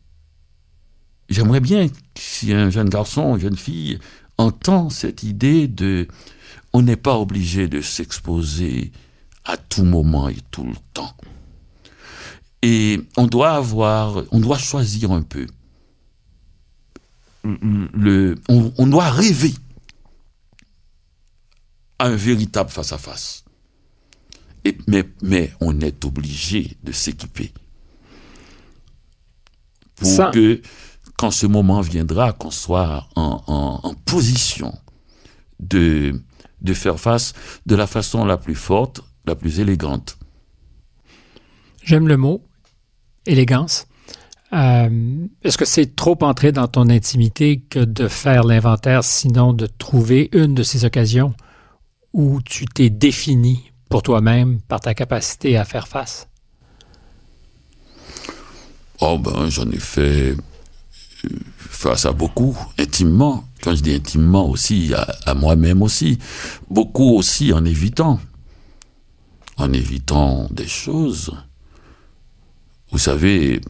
j'aimerais bien si un jeune garçon, une jeune fille entend cette idée de on n'est pas obligé de s'exposer à tout moment et tout le temps. Et on doit avoir, on doit choisir un peu. Le, on, doit rêver à un véritable face-à-face. Et, mais, mais on est obligé de s'équiper. Pour que, quand ce moment viendra, qu'on soit en, en, en position de, de faire face de la façon la plus forte, la plus élégante. J'aime le mot, élégance. Euh, est-ce que c'est trop entrer dans ton intimité que de faire l'inventaire, sinon de trouver une de ces occasions où tu t'es défini pour toi-même par ta capacité à faire face? Oh ben, j'en ai fait euh, face à beaucoup, intimement. Quand je dis intimement aussi, à, à moi-même aussi. Beaucoup aussi en évitant. En évitant des choses vous savez,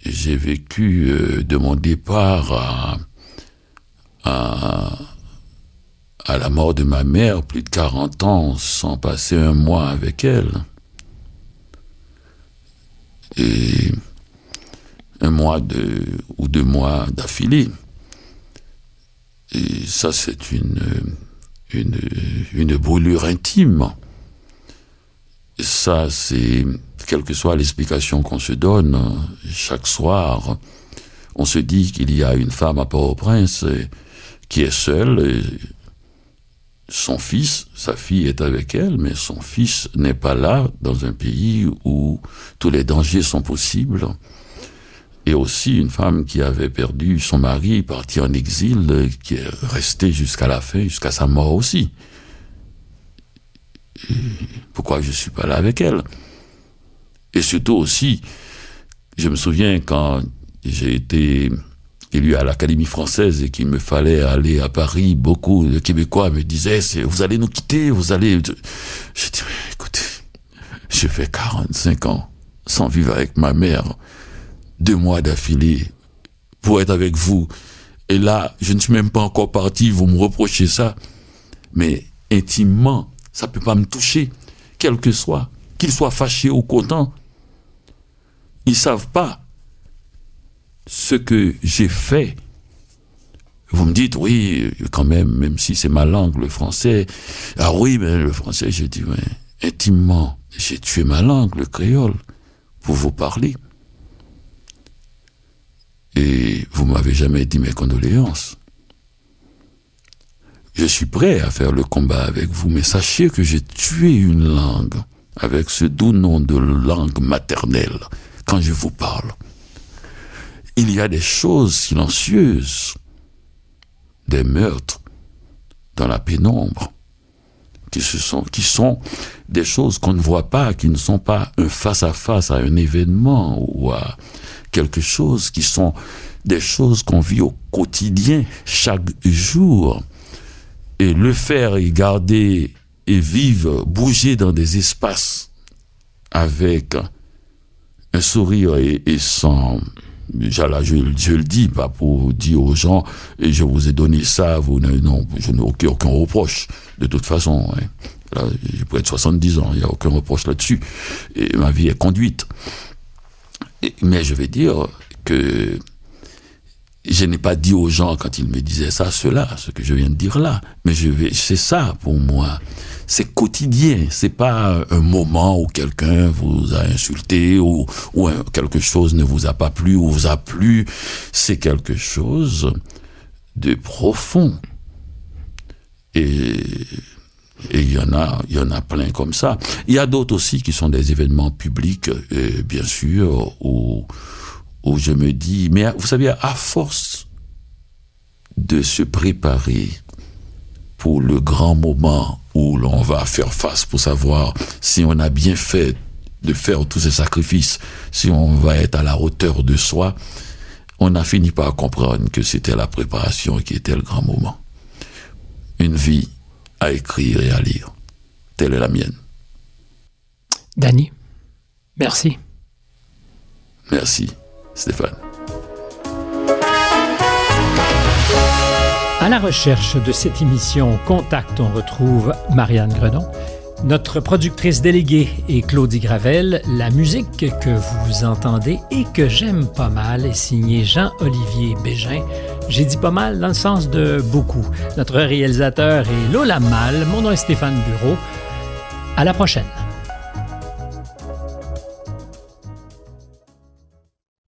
j'ai vécu euh, de mon départ à, la mort de ma mère plus de 40 ans sans passer un mois avec elle. Et un mois de, ou deux mois d'affilée. Et ça, c'est une brûlure intime. Ça, c'est quelle que soit l'explication qu'on se donne, chaque soir, on se dit qu'il y a une femme à Port-au-Prince qui est seule. son fils, sa fille est avec elle, mais son fils n'est pas là dans un pays où tous les dangers sont possibles. Et aussi une femme qui avait perdu son mari, parti en exil, qui est restée jusqu'à la fin, jusqu'à sa mort aussi. Pourquoi je suis pas là avec elle? Et surtout aussi, je me souviens quand j'ai été élu à l'Académie française et qu'il me fallait aller à Paris, beaucoup de Québécois me disaient, vous allez nous quitter, vous allez... Je dis, écoutez, j'ai fait 45 ans sans vivre avec ma mère, deux mois d'affilée, pour être avec vous. Et là, je ne suis même pas encore parti, vous me reprochez ça. Mais intimement, ça peut pas me toucher, quel que soit, qu'il soit fâché ou content. Ils savent pas ce que j'ai fait. Vous me dites, oui, quand même, même si c'est ma langue, le français. Ah oui, mais le français, j'ai dit, intimement, j'ai tué ma langue, le créole, pour vous parler. Et vous m'avez jamais dit mes condoléances. Je suis prêt à faire le combat avec vous, mais sachez que j'ai tué une langue avec ce doux nom de langue maternelle quand je vous parle. Il y a des choses silencieuses, des meurtres dans la pénombre, qui, sont, des choses qu'on ne voit pas, qui ne sont pas un face-à-face -à, un événement ou à quelque chose, qui sont des choses qu'on vit au quotidien, chaque jour. Et le faire et garder et vivre, bouger dans des espaces avec un sourire et, sans je, je, le dis pas pour dire aux gens et je vous ai donné ça vous non je n'ai aucun, aucun, reproche de toute façon hein. là j'ai près de 70 ans il n'y a aucun reproche là-dessus et ma vie est conduite mais je vais dire que je n'ai pas dit aux gens quand ils me disaient ça, cela, ce que je viens de dire là. Mais je vais, c'est ça pour moi. C'est quotidien. C'est pas un moment où quelqu'un vous a insulté ou, ou quelque chose ne vous a pas plu ou vous a plu. C'est quelque chose de profond. Et et il y en a, il y en a plein comme ça. Il y a d'autres aussi qui sont des événements publics, euh, bien sûr, où où je me dis, mais vous savez, à force de se préparer pour le grand moment où l'on va faire face pour savoir si on a bien fait de faire tous ces sacrifices, si on va être à la hauteur de soi, on a fini par comprendre que c'était la préparation qui était le grand moment. Une vie à écrire et à lire. Telle est la mienne. Danny, merci. Merci. Stéphane. À la recherche de cette émission Contact, on retrouve Marianne Grenon. Notre productrice déléguée est Claudie Gravel. La musique que vous entendez et que j'aime pas mal est signée Jean-Olivier Bégin. J'ai dit pas mal dans le sens de beaucoup. Notre réalisateur est Lola Mal. Mon nom est Stéphane Bureau. À la prochaine.